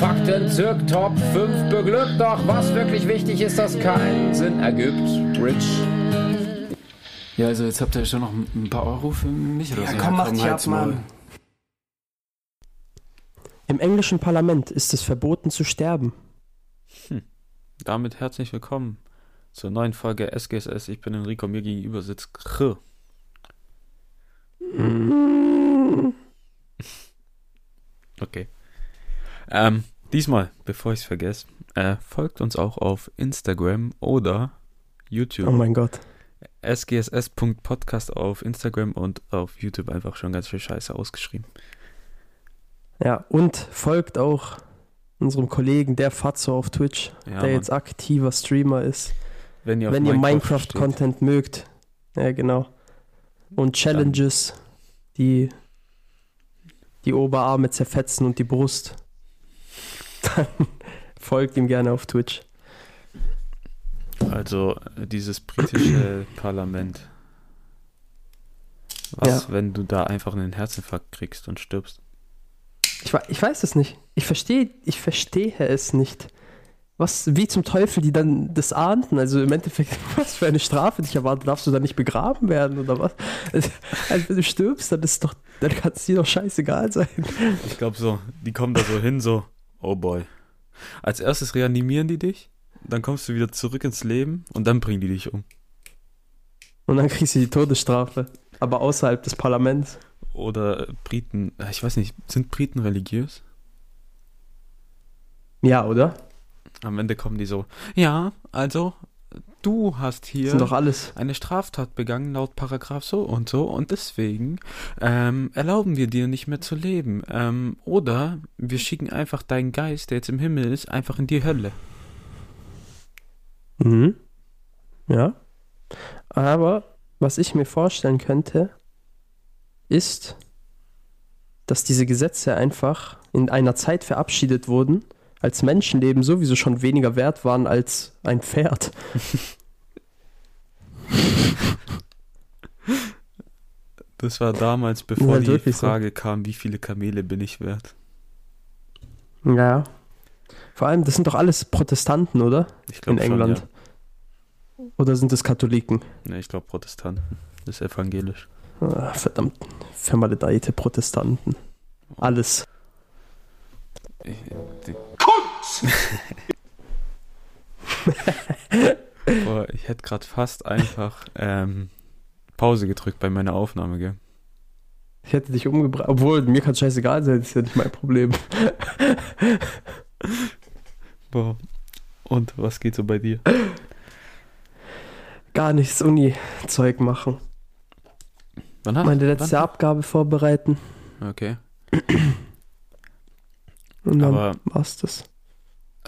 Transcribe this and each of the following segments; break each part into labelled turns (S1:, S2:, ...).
S1: Fakten zirk Top 5 beglückt, doch was wirklich wichtig ist, dass keinen Sinn ergibt. Rich. Ja, also jetzt habt ihr schon noch ein paar Euro für mich oder
S2: Ja,
S1: so.
S2: komm, mach dich ab. Mann. Im englischen Parlament ist es verboten zu sterben.
S3: Damit herzlich willkommen zur neuen Folge SGSS. Ich bin Enrico, mir gegenüber sitzt Kr. Okay. Ähm, diesmal, bevor ich es vergesse, äh, folgt uns auch auf Instagram oder YouTube.
S2: Oh mein Gott.
S3: sgss.podcast auf Instagram und auf YouTube einfach schon ganz viel Scheiße ausgeschrieben.
S2: Ja, und folgt auch unserem Kollegen, der Fatzo auf Twitch,
S3: Ja,
S2: der jetzt aktiver Streamer ist.
S3: wenn ihr,
S2: ihr
S3: Minecraft
S2: Minecraft-Content mögt. Ja, genau. Und Challenges, die die Oberarme zerfetzen und die Brust. Dann folgt ihm gerne auf Twitch.
S3: Also dieses britische Parlament. Was,
S2: Ja.
S3: wenn du da einfach einen Herzinfarkt kriegst und stirbst?
S2: Ich, ich weiß es nicht. Ich verstehe ich verstehe es nicht. Was, wie zum Teufel die dann das ahnten? Also im Endeffekt, was für eine Strafe dich erwartet? Darfst du da nicht begraben werden oder was? Also, also wenn du stirbst, dann ist doch, dann kann es dir doch scheißegal sein.
S3: Ich glaube so, die kommen da so hin, so, oh boy. Als erstes reanimieren die dich, dann kommst du wieder zurück ins Leben und dann bringen die dich um.
S2: Und dann kriegst du die Todesstrafe. Aber außerhalb des Parlaments.
S3: Oder Briten, äh, ich weiß nicht, sind Briten religiös?
S2: Ja, oder?
S3: Am Ende kommen die so, ja, also, du hast hier eine Straftat begangen laut Paragraph so und so und deswegen ähm, erlauben wir dir nicht mehr zu leben. Ähm, oder wir schicken einfach deinen Geist, der jetzt im Himmel ist, einfach in die Hölle.
S2: Mhm. Ja. Aber was ich mir vorstellen könnte, ist, dass diese Gesetze einfach in einer Zeit verabschiedet wurden, als Menschenleben sowieso schon weniger wert waren als ein Pferd.
S3: Das war damals, bevor
S2: halt
S3: die
S2: wirklich so.
S3: Frage kam, wie viele Kamele bin ich wert?
S2: Ja. Vor allem, das sind doch alles Protestanten, oder?
S3: Ich
S2: In
S3: glaube schon,
S2: England. Oder sind es Katholiken?
S3: ja. Nee, ich glaube Protestanten. Das ist evangelisch.
S2: Ah, verdammt, vermaledeite Protestanten. Alles.
S3: Ich, die, Boah, ich hätte gerade fast einfach ähm, Pause gedrückt bei meiner Aufnahme, gell?
S2: Ich hätte dich umgebracht. Obwohl, mir kann scheißegal sein, das ist ja nicht mein Problem.
S3: Boah. Und was geht so bei dir?
S2: Gar nichts Uni-Zeug machen.
S3: Wann hast
S2: Meine letzte
S3: wann?
S2: Abgabe vorbereiten.
S3: Okay.
S2: Und dann
S3: Aber
S2: war's das.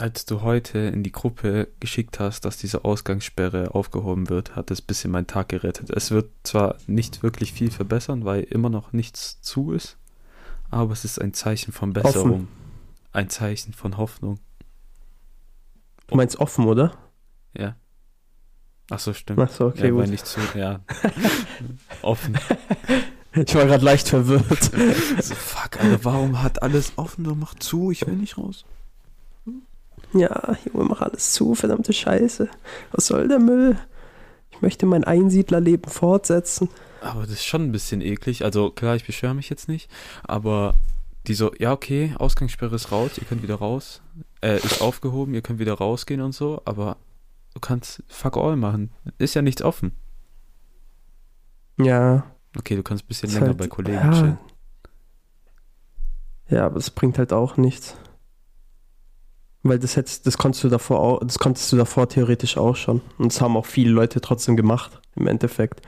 S3: Als du heute in die Gruppe geschickt hast, dass diese Ausgangssperre aufgehoben wird, hat es ein bisschen meinen Tag gerettet. Es wird zwar nicht wirklich viel verbessern, weil immer noch nichts zu ist, aber es ist ein Zeichen von Besserung. Ein Zeichen von Hoffnung.
S2: Du meinst offen, oder?
S3: Ja. Ach so, stimmt.
S2: Achso, okay,
S3: ja,
S2: gut.
S3: nicht zu, ja. Offen.
S2: Ich war gerade leicht verwirrt.
S3: So, fuck, Alter, warum hat alles offen? So, mach zu, ich will nicht raus.
S2: Ja, Junge, mach alles zu, verdammte Scheiße. Was soll der Müll? Ich möchte mein Einsiedlerleben fortsetzen.
S3: Aber das ist schon ein bisschen eklig. Also klar, ich beschwere mich jetzt nicht, aber die so, ja okay, Ausgangssperre ist raus, ihr könnt wieder raus. Äh, ist aufgehoben, ihr könnt wieder rausgehen und so, aber du kannst fuck all machen. Ist ja nichts offen.
S2: Ja.
S3: Okay, du kannst ein bisschen länger
S2: halt-
S3: bei Kollegen
S2: ja.
S3: chillen.
S2: Ja, aber das bringt halt auch nichts. Weil das hättest, das konntest du davor auch, das konntest du davor theoretisch auch schon. Und das haben auch viele Leute trotzdem gemacht, im Endeffekt.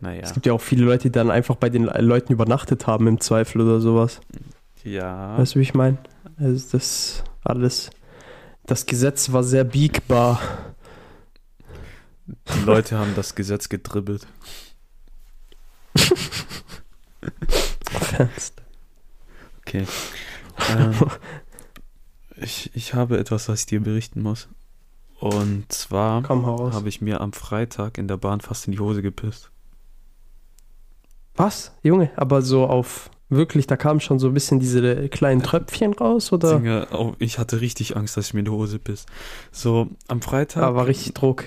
S3: Naja,
S2: Es gibt ja auch viele Leute, die dann einfach bei den Leuten übernachtet haben im Zweifel oder sowas.
S3: ja.
S2: Weißt du, wie ich meine? Also das alles. Das Gesetz war sehr biegbar.
S3: Die Leute haben das Gesetz gedribbelt. okay. Ähm, ich, ich habe etwas, was ich dir berichten muss. Und zwar habe ich mir am Freitag in der Bahn fast in die Hose gepisst.
S2: Was? Junge, aber so auf wirklich, da kamen schon so ein bisschen diese kleinen Tröpfchen raus, oder?
S3: Dinge, oh, ich hatte richtig Angst, dass ich mir in die Hose piss. So, am Freitag.
S2: Da war richtig Druck.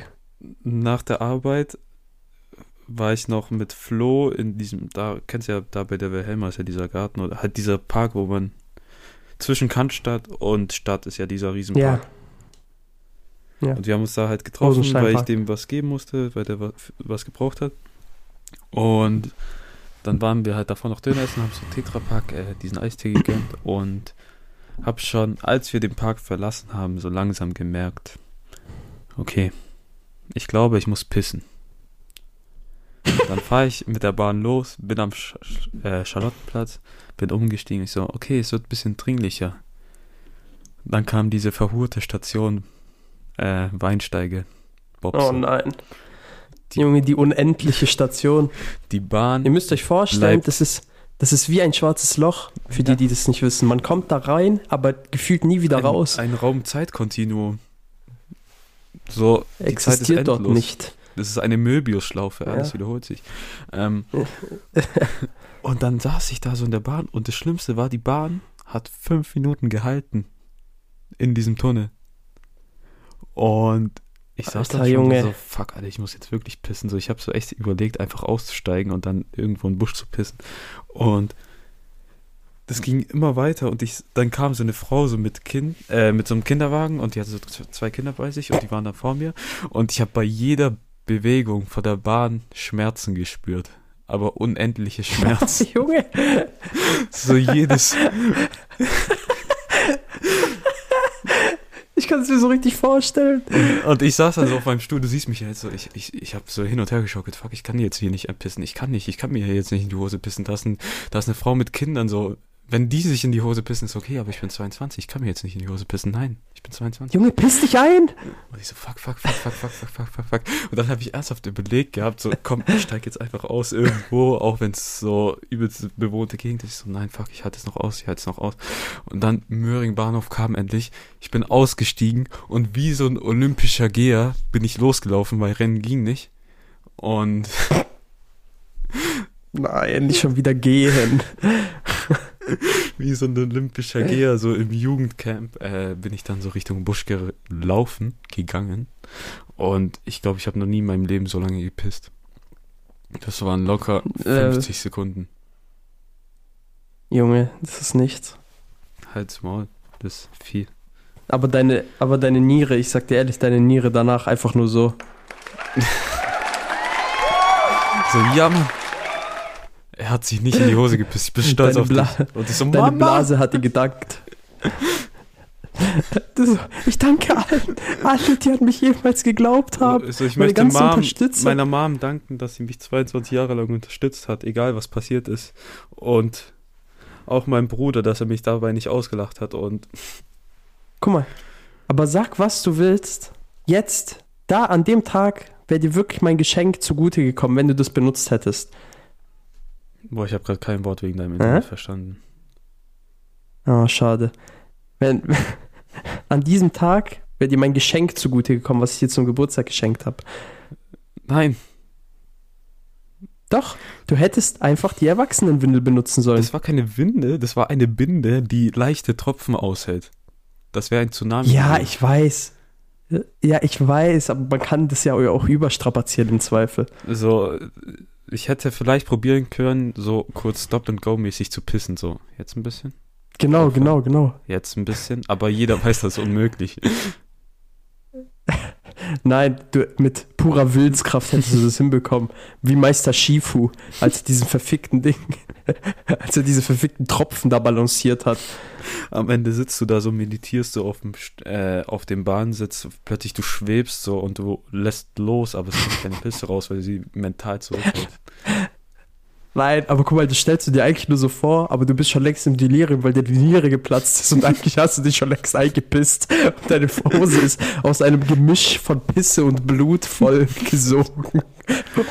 S3: nach der Arbeit war ich noch mit Flo in diesem, da kennst du ja, da bei der Wilhelma ist ja dieser Garten oder halt dieser Park, wo man zwischen Cannstatt und Stadt ist ja dieser
S2: Ja.
S3: Riesenpark.
S2: Ja.
S3: Und wir haben uns da halt getroffen, weil ich dem was geben musste, weil der wa- was gebraucht hat. Und dann waren wir halt davor noch Döner essen, haben so Tetrapack, äh, diesen Eistee gegönnt und hab schon, als wir den Park verlassen haben, so langsam gemerkt, okay, ich glaube, ich muss pissen. Dann fahre ich mit der Bahn los, bin am Sch äh, Charlottenplatz, bin umgestiegen. Ich so, okay, es wird ein bisschen dringlicher. Dann kam diese verhurte Station äh, Weinsteige. Bobse.
S2: Oh nein.
S3: Die-
S2: Junge, die unendliche Station.
S3: Die Bahn
S2: Ihr müsst euch vorstellen, das ist, das ist wie ein schwarzes Loch, für die,
S3: Ja.
S2: die das nicht wissen. Man kommt da rein, aber gefühlt nie wieder
S3: ein,
S2: raus.
S3: ein Raum-Zeit-Kontinuum. So, die Zeit ist
S2: Existiert dort
S3: endlos.
S2: nicht.
S3: Das ist eine Möbiusschlaufe, alles
S2: Ja.
S3: wiederholt sich. Ähm, und dann saß ich da so in der Bahn und das Schlimmste war, die Bahn hat fünf Minuten gehalten in diesem Tunnel. Und ich saß da
S2: Junge.
S3: so, fuck, Alter, ich muss jetzt wirklich pissen. So, ich habe so echt überlegt, einfach auszusteigen und dann irgendwo in den Busch zu pissen. Und das ging immer weiter und ich, dann kam so eine Frau so mit Kind, äh, mit so einem Kinderwagen und die hatte so zwei Kinder bei sich und die waren da vor mir und ich habe bei jeder Bewegung vor der Bahn Schmerzen gespürt, aber unendliche Schmerzen.
S2: Junge,
S3: so jedes,
S2: ich kann es mir so richtig vorstellen.
S3: und ich saß dann so auf meinem Stuhl, du siehst mich ja jetzt so, ich, ich, ich habe so hin und her geschaukelt, fuck, ich kann jetzt hier nicht pissen, ich kann nicht, ich kann mir hier jetzt nicht in die Hose pissen, da ist, ein, da ist eine Frau mit Kindern so, wenn die sich in die Hose pissen, ist okay, aber ich bin 22, ich kann mir jetzt nicht in die Hose pissen, nein, ich bin 22.
S2: Junge, piss dich ein.
S3: Und ich so, fuck, fuck, fuck, fuck, fuck, fuck, fuck, fuck, fuck. Und dann habe ich ernsthaft überlegt gehabt, so, komm, ich steig jetzt einfach aus irgendwo, auch wenn es so übelst bewohnte Gegend ist. Ich so, nein, fuck, ich halte es noch aus, ich halte es noch aus. Und dann Möhring Bahnhof kam endlich. Ich bin ausgestiegen und wie so ein olympischer Geher bin ich losgelaufen, weil Rennen ging nicht. Und
S2: Nein, nicht schon wieder gehen.
S3: wie so ein olympischer Geher, so im Jugendcamp, äh, bin ich dann so Richtung Busch gelaufen, gegangen. Und ich glaube, ich habe noch nie in meinem Leben so lange gepisst. Das waren locker
S2: Äh.
S3: 50 Sekunden.
S2: Junge, das ist nichts.
S3: Halt's Maul, das ist viel.
S2: Aber deine, aber deine Niere, ich sag dir ehrlich, deine Niere danach einfach nur so.
S3: So, ja, Mann. Er hat sich nicht in die Hose gepisst. Ich bin stolz
S2: Deine
S3: auf dich. Und ich so,
S2: Deine
S3: Mama.
S2: Blase hat dir gedankt. Das ich danke allen, allen, die an mich jemals geglaubt haben.
S3: Also ich möchte Mom, meiner Mom danken, dass sie mich 22 Jahre lang unterstützt hat, egal was passiert ist. Und auch meinem Bruder, dass er mich dabei nicht ausgelacht hat. Und
S2: Guck mal, aber sag, was du willst. Jetzt, da an dem Tag, wäre dir wirklich mein Geschenk zugute gekommen, wenn du das benutzt hättest.
S3: Boah, ich habe gerade kein Wort wegen deinem? Internet verstanden.
S2: Oh, schade. Wenn, an diesem Tag wäre dir mein Geschenk zugute gekommen, was ich dir zum Geburtstag geschenkt habe.
S3: Nein,
S2: Doch, du hättest einfach die Erwachsenenwindel benutzen sollen.
S3: das war keine Winde, das war eine Binde, die leichte Tropfen aushält. Das wäre ein Tsunami.
S2: Ja, ich weiß. Ja, ich weiß, aber man kann das ja auch überstrapazieren im Zweifel.
S3: So, ich hätte vielleicht probieren können, so kurz Stop-and-Go-mäßig zu pissen, so. Jetzt ein bisschen,
S2: Genau,
S3: Einfach.
S2: genau, genau.
S3: jetzt ein bisschen, aber jeder weiß, das ist unmöglich.
S2: Nein, du, mit purer Willenskraft hättest du das hinbekommen. Wie Meister Shifu, als er diesen verfickten Ding, als er diese verfickten Tropfen da balanciert hat.
S3: Am Ende sitzt du da so, meditierst du auf dem, äh, auf dem Bahnsitz, plötzlich du schwebst so und du lässt los, aber es kommt keine Pisse raus, weil sie mental zurückhält.
S2: Nein, aber guck mal, das stellst du dir eigentlich nur so vor, aber du bist schon längst im Delirium, weil dir die Niere geplatzt ist und eigentlich hast du dich schon längst eingepisst und deine Hose ist aus einem Gemisch von Pisse und Blut voll gesogen.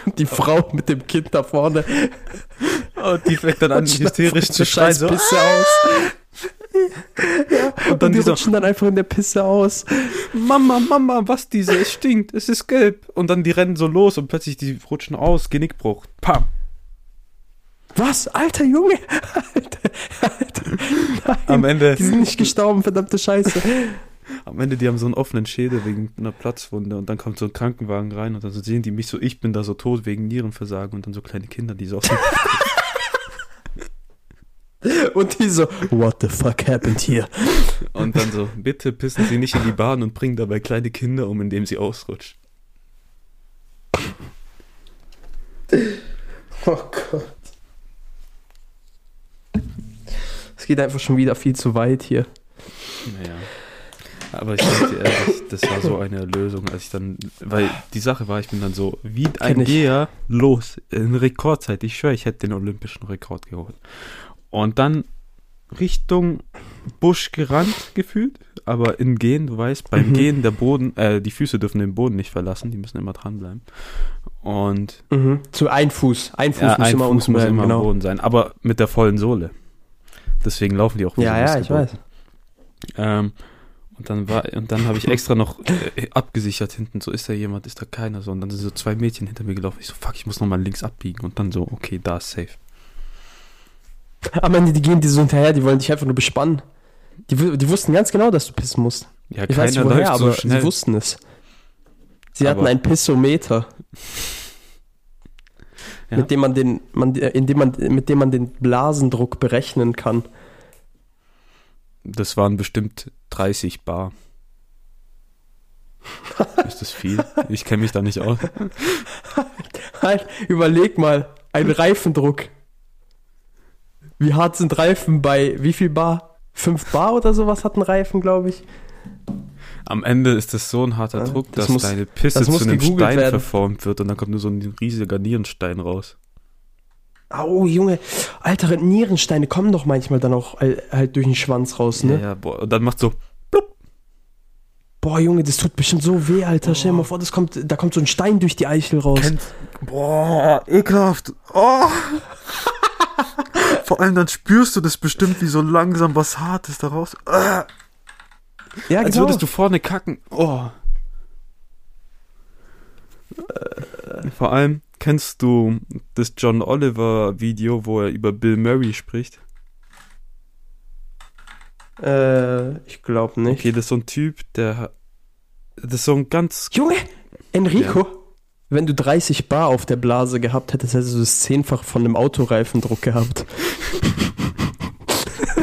S2: Und die Frau mit dem Kind da vorne
S3: Und die fängt dann an, hysterisch zu schreien. So,
S2: Pisse aus.
S3: und
S2: Und
S3: dann
S2: die
S3: die
S2: rutschen dann einfach in der Pisse aus.
S3: Mama, Mama, was diese? Es stinkt, es ist gelb. Und dann die rennen so los und plötzlich die rutschen aus, Genickbruch. Pam.
S2: Was? Alter Junge! Alter, Alter. Nein,
S3: Am Ende,
S2: die sind nicht gestorben, verdammte Scheiße.
S3: am Ende, die haben so einen offenen Schädel wegen einer Platzwunde und dann kommt so ein Krankenwagen rein und dann sehen die mich so, ich bin da so tot wegen Nierenversagen und dann so kleine Kinder, die so aus
S2: Und die so, what the fuck happened here?
S3: Und dann so, bitte pissen Sie nicht in die Bahn und bringen dabei kleine Kinder um, indem sie ausrutschen.
S2: Oh Gott. Es geht einfach schon wieder viel zu weit hier.
S3: Naja. Aber ich sag dir ehrlich, das war so eine Lösung, als ich dann, weil die Sache war, ich bin dann so wie ein. Geher los, in Rekordzeit. Ich schwöre, ich hätte den olympischen Rekord geholt. Und dann Richtung Busch gerannt gefühlt, aber im Gehen, du weißt, beim
S2: Mhm.
S3: Gehen der Boden, äh, die Füße dürfen den Boden nicht verlassen, die müssen immer dranbleiben. Und
S2: Mhm. Zu ein Fuß. Ein Fuß
S3: ja,
S2: muss
S3: ein
S2: immer
S3: Fuß
S2: unten
S3: muss
S2: bleiben,
S3: immer am
S2: genau.
S3: Boden sein, aber mit der vollen Sohle. Deswegen laufen die auch wie
S2: Ja,
S3: so
S2: ja, ich weiß.
S3: Ähm, und dann war, und dann habe ich extra noch äh, abgesichert hinten, so ist da jemand, ist da keiner so. Und dann sind so zwei Mädchen hinter mir gelaufen. Ich so, fuck, ich muss nochmal links abbiegen. Und dann so, okay, da ist safe.
S2: Am Ende, die gehen dir so hinterher, die wollen dich einfach nur bespannen. Die, die wussten ganz genau, dass du pissen musst.
S3: Ja,
S2: Ich weiß nicht woher, aber sie wussten es. Sie hatten
S3: Aber-
S2: ein Pissometer,
S3: Ja.
S2: mit dem man den, man, in dem man, mit dem man den Blasendruck berechnen kann.
S3: Das waren bestimmt 30 Bar. ist das viel? Ich kenne mich da nicht aus.
S2: Halt, überleg mal, ein Reifendruck. Wie hart sind Reifen bei wie viel Bar? 5 Bar oder sowas hat ein Reifen, glaube ich.
S3: Am Ende ist das so ein harter
S2: Ja,
S3: Druck,
S2: das
S3: dass
S2: muss-
S3: deine Pisse
S2: das
S3: zu einem Stein
S2: werden.
S3: verformt wird und dann kommt nur so ein riesiger Nierenstein raus.
S2: Oh, Junge, altere Nierensteine kommen doch manchmal dann auch halt durch den Schwanz raus, ne?
S3: Ja, ja, boah. Und dann macht so,
S2: Boah, Junge, das tut bestimmt so weh, Alter. Stell dir mal vor, das kommt, da kommt so ein Stein durch die Eichel raus.
S3: Boah, ekelhaft. Oh. Vor allem dann spürst du das bestimmt, wie so langsam was Hartes da raus. Ah,
S2: ja,
S3: als
S2: genau.
S3: würdest du vorne kacken. Oh. Vor allem kennst du das John Oliver Video, wo er über Bill Murray spricht.
S2: Äh, ich glaube nicht.
S3: Okay, das ist so ein Typ, der das ist so ein ganz
S2: Junge, Enrico, wenn du 30 Bar auf der Blase gehabt hättest, hättest du das zehnfach von einem Autoreifendruck gehabt.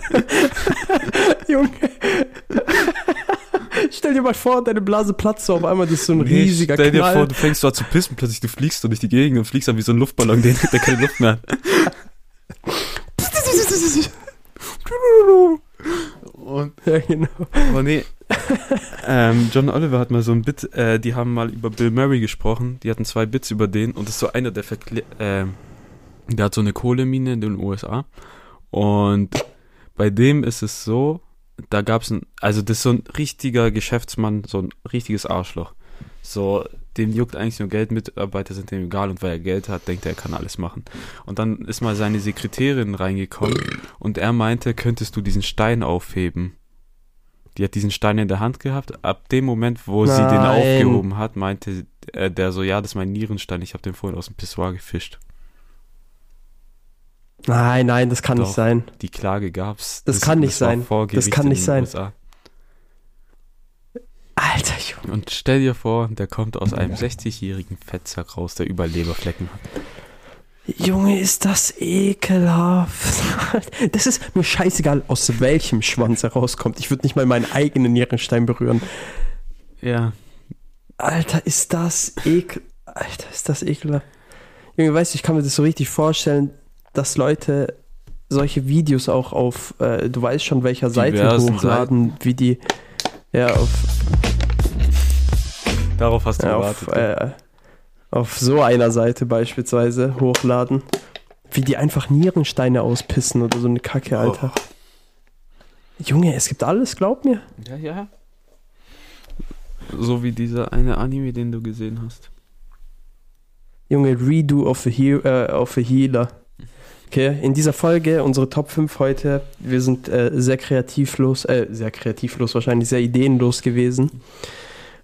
S2: Junge. Stell dir mal vor, deine Blase platzt so auf einmal, das ist so ein
S3: Nee,
S2: riesiger
S3: Stell dir
S2: Knall.
S3: vor, du fängst so an zu pissen, plötzlich du fliegst so durch die Gegend und fliegst dann wie so ein Luftballon, der, der keine Luft mehr hat. Und
S2: ja, genau.
S3: Aber nee. ähm, John Oliver hat mal so ein Bit, äh, die haben mal über Bill Murray gesprochen. Die hatten zwei Bits über den und das ist so einer, der verkle äh, der hat so eine Kohlemine in den USA. Und bei dem ist es so, da gab es ein, also das ist so ein richtiger Geschäftsmann, so ein richtiges Arschloch. So, dem juckt eigentlich nur Geld, Mitarbeiter sind dem egal und weil er Geld hat, denkt er, er kann alles machen. Und dann ist mal seine Sekretärin reingekommen und er meinte, könntest du diesen Stein aufheben? Die hat diesen Stein in der Hand gehabt. Ab dem Moment, wo sie den
S2: Nein.
S3: aufgehoben hat, meinte äh, der so, ja, das ist mein Nierenstein, ich habe den vorhin aus dem Pissoir gefischt.
S2: Nein, nein, das kann
S3: Doch.
S2: nicht sein.
S3: Die Klage gab's.
S2: Das kann nicht
S3: war
S2: sein. Das kann nicht sein.
S3: USA.
S2: Alter Junge.
S3: Und stell dir vor, der kommt aus einem 60-jährigen Fettsack raus, der über Leberflecken hat.
S2: Junge, ist das ekelhaft. Das ist mir scheißegal, aus welchem Schwanz er rauskommt. Ich würde nicht mal meinen eigenen Nierenstein berühren.
S3: Ja.
S2: Alter, ist das ekel... Alter, ist das ekelhaft. Junge, weißt du, ich kann mir das so richtig vorstellen, dass Leute solche Videos auch auf, äh, du weißt schon, welcher Seite hochladen, wie die, ja, auf,
S3: Darauf hast du
S2: ja, auf,
S3: gewartet.
S2: äh, auf so einer Seite beispielsweise hochladen. Wie die einfach Nierensteine auspissen oder so eine Kacke, Alter. Junge, es gibt alles, glaub mir.
S3: Ja, ja. So wie dieser eine Anime, den du gesehen hast.
S2: Junge, Redo of a, He äh, of a Healer. Okay, in dieser Folge, unsere Top 5 heute, wir sind äh, sehr kreativlos, äh, sehr kreativlos, wahrscheinlich sehr ideenlos gewesen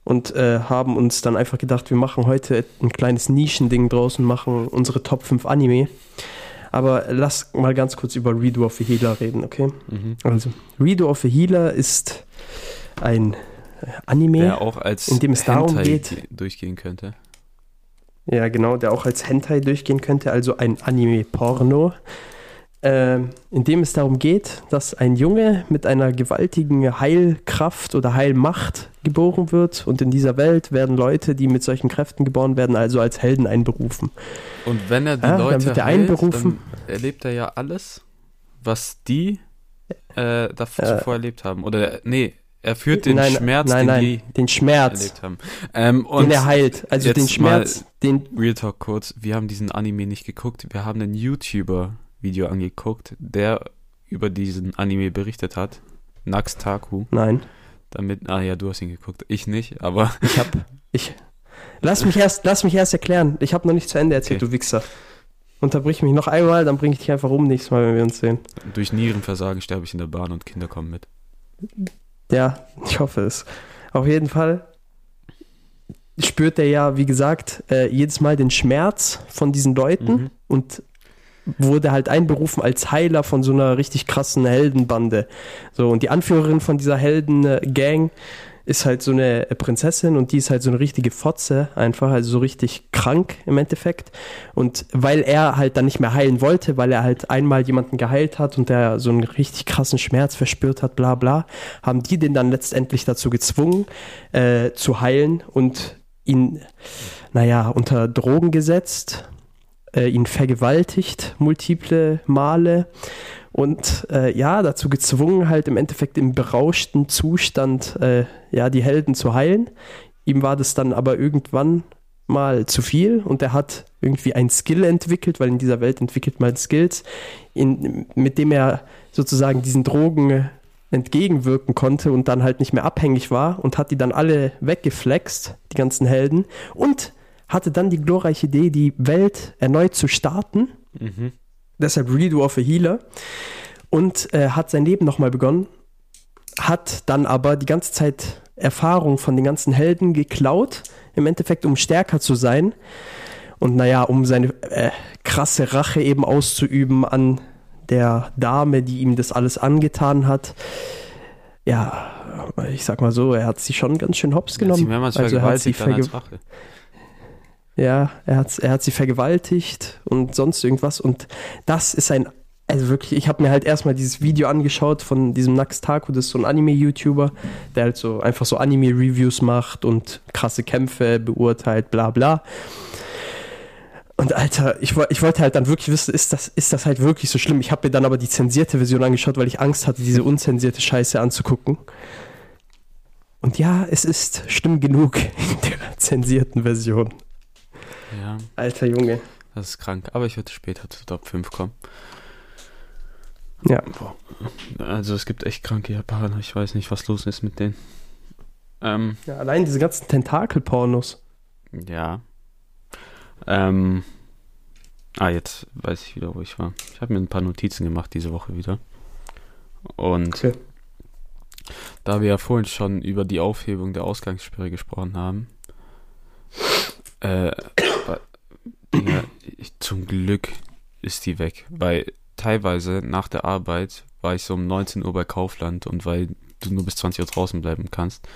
S2: und äh, haben uns dann einfach gedacht, wir machen heute ein kleines Nischending draus und machen unsere Top 5 Anime. Aber lass mal ganz kurz über Redo of a Healer reden, okay?
S3: Mhm.
S2: Also, Redo of a Healer ist ein äh, Anime,
S3: auch als
S2: in dem es darum geht-
S3: ge- durchgehen könnte.
S2: Ja, genau, der auch als Hentai durchgehen könnte, also ein Anime-Porno, ähm, in dem es darum geht, dass ein Junge mit einer gewaltigen Heilkraft oder Heilmacht geboren wird und in dieser Welt werden Leute, die mit solchen Kräften geboren werden, also als Helden einberufen.
S3: Und wenn er die
S2: dann
S3: Leute
S2: er
S3: heilt,
S2: einberufen.
S3: dann erlebt er ja alles, was die äh, davor
S2: Äh.
S3: erlebt haben. Oder nee, er führt den
S2: nein,
S3: Schmerz,
S2: nein,
S3: den
S2: nein,
S3: die
S2: den Schmerz,
S3: erlebt haben. Ähm, und
S2: den er heilt, also den Schmerz, den,
S3: Real Talk kurz, wir haben diesen Anime nicht geguckt, wir haben ein YouTuber-Video angeguckt, der über diesen Anime berichtet hat. Nax Taku.
S2: nein,
S3: Damit, ah ja, du hast ihn geguckt, ich nicht, aber
S2: ich hab, ich, lass mich erst, lass mich erst erklären, ich habe noch nicht zu Ende erzählt,
S3: Okay.
S2: du Wichser. Unterbrich mich noch einmal, dann bringe ich dich einfach um nächstes Mal, wenn wir uns sehen.
S3: durch Nierenversagen sterbe ich in der Bahn und Kinder kommen mit.
S2: Ja, ich hoffe es. Auf jeden Fall spürt er ja, wie gesagt, äh, jedes Mal den Schmerz von diesen Leuten
S3: Mhm.
S2: und wurde halt einberufen als Heiler von so einer richtig krassen Heldenbande. So, und die Anführerin von dieser Heldengang ist halt so eine Prinzessin und die ist halt so eine richtige Fotze einfach, also so richtig krank im Endeffekt. Und weil er halt dann nicht mehr heilen wollte, weil er halt einmal jemanden geheilt hat und der so einen richtig krassen Schmerz verspürt hat, bla bla, haben die den dann letztendlich dazu gezwungen, äh, zu heilen und ihn, naja, unter Drogen gesetzt, äh, ihn vergewaltigt, multiple Male und äh, ja, dazu gezwungen, halt im Endeffekt im berauschten Zustand äh, ja, die Helden zu heilen. Ihm war das dann aber irgendwann mal zu viel und er hat irgendwie ein Skill entwickelt, weil in dieser Welt entwickelt man Skills, in, mit dem er sozusagen diesen Drogen entgegenwirken konnte und dann halt nicht mehr abhängig war und hat die dann alle weggeflext, die ganzen Helden, und hatte dann die glorreiche Idee, die Welt erneut zu starten.
S3: Mhm.
S2: deshalb Redo of a Healer. Und äh, hat sein Leben nochmal begonnen, hat dann aber die ganze Zeit Erfahrung von den ganzen Helden geklaut, im Endeffekt um stärker zu sein. Und naja, um seine äh, krasse Rache eben auszuüben an der Dame, die ihm das alles angetan hat. Ja, ich sag mal so, er hat sie schon ganz schön hops
S3: Er hat
S2: genommen.
S3: sie
S2: Also er hat sie verge- ja, er hat, er hat sie vergewaltigt und sonst irgendwas. Und das ist ein, also wirklich, ich habe mir halt erstmal dieses Video angeschaut von diesem Nax Taku, das ist so ein Anime-YouTuber, der halt so einfach so Anime-Reviews macht und krasse Kämpfe beurteilt, bla bla. Und Alter, ich, ich wollte halt dann wirklich wissen, ist das, ist das halt wirklich so schlimm? Ich habe mir dann aber die zensierte Version angeschaut, weil ich Angst hatte, diese unzensierte Scheiße anzugucken. Und ja, es ist schlimm genug in der zensierten Version.
S3: Ja,
S2: Alter Junge.
S3: das ist krank. Aber ich würde später zu Top 5 kommen.
S2: Ja.
S3: Boah. Also es gibt echt kranke Japaner. Ich weiß nicht, was los ist mit denen. Ähm,
S2: ja. Allein diese ganzen Tentakel-Pornos.
S3: ja. Ähm. Ah, jetzt weiß ich wieder, wo ich war. Ich habe mir ein paar Notizen gemacht diese Woche wieder. Und
S2: Okay.
S3: da wir ja vorhin schon über die Aufhebung der Ausgangssperre gesprochen haben, äh, Digga, ich, zum Glück ist die weg, weil teilweise nach der Arbeit war ich so um 19 Uhr bei Kaufland und weil du nur bis 20 Uhr draußen bleiben kannst,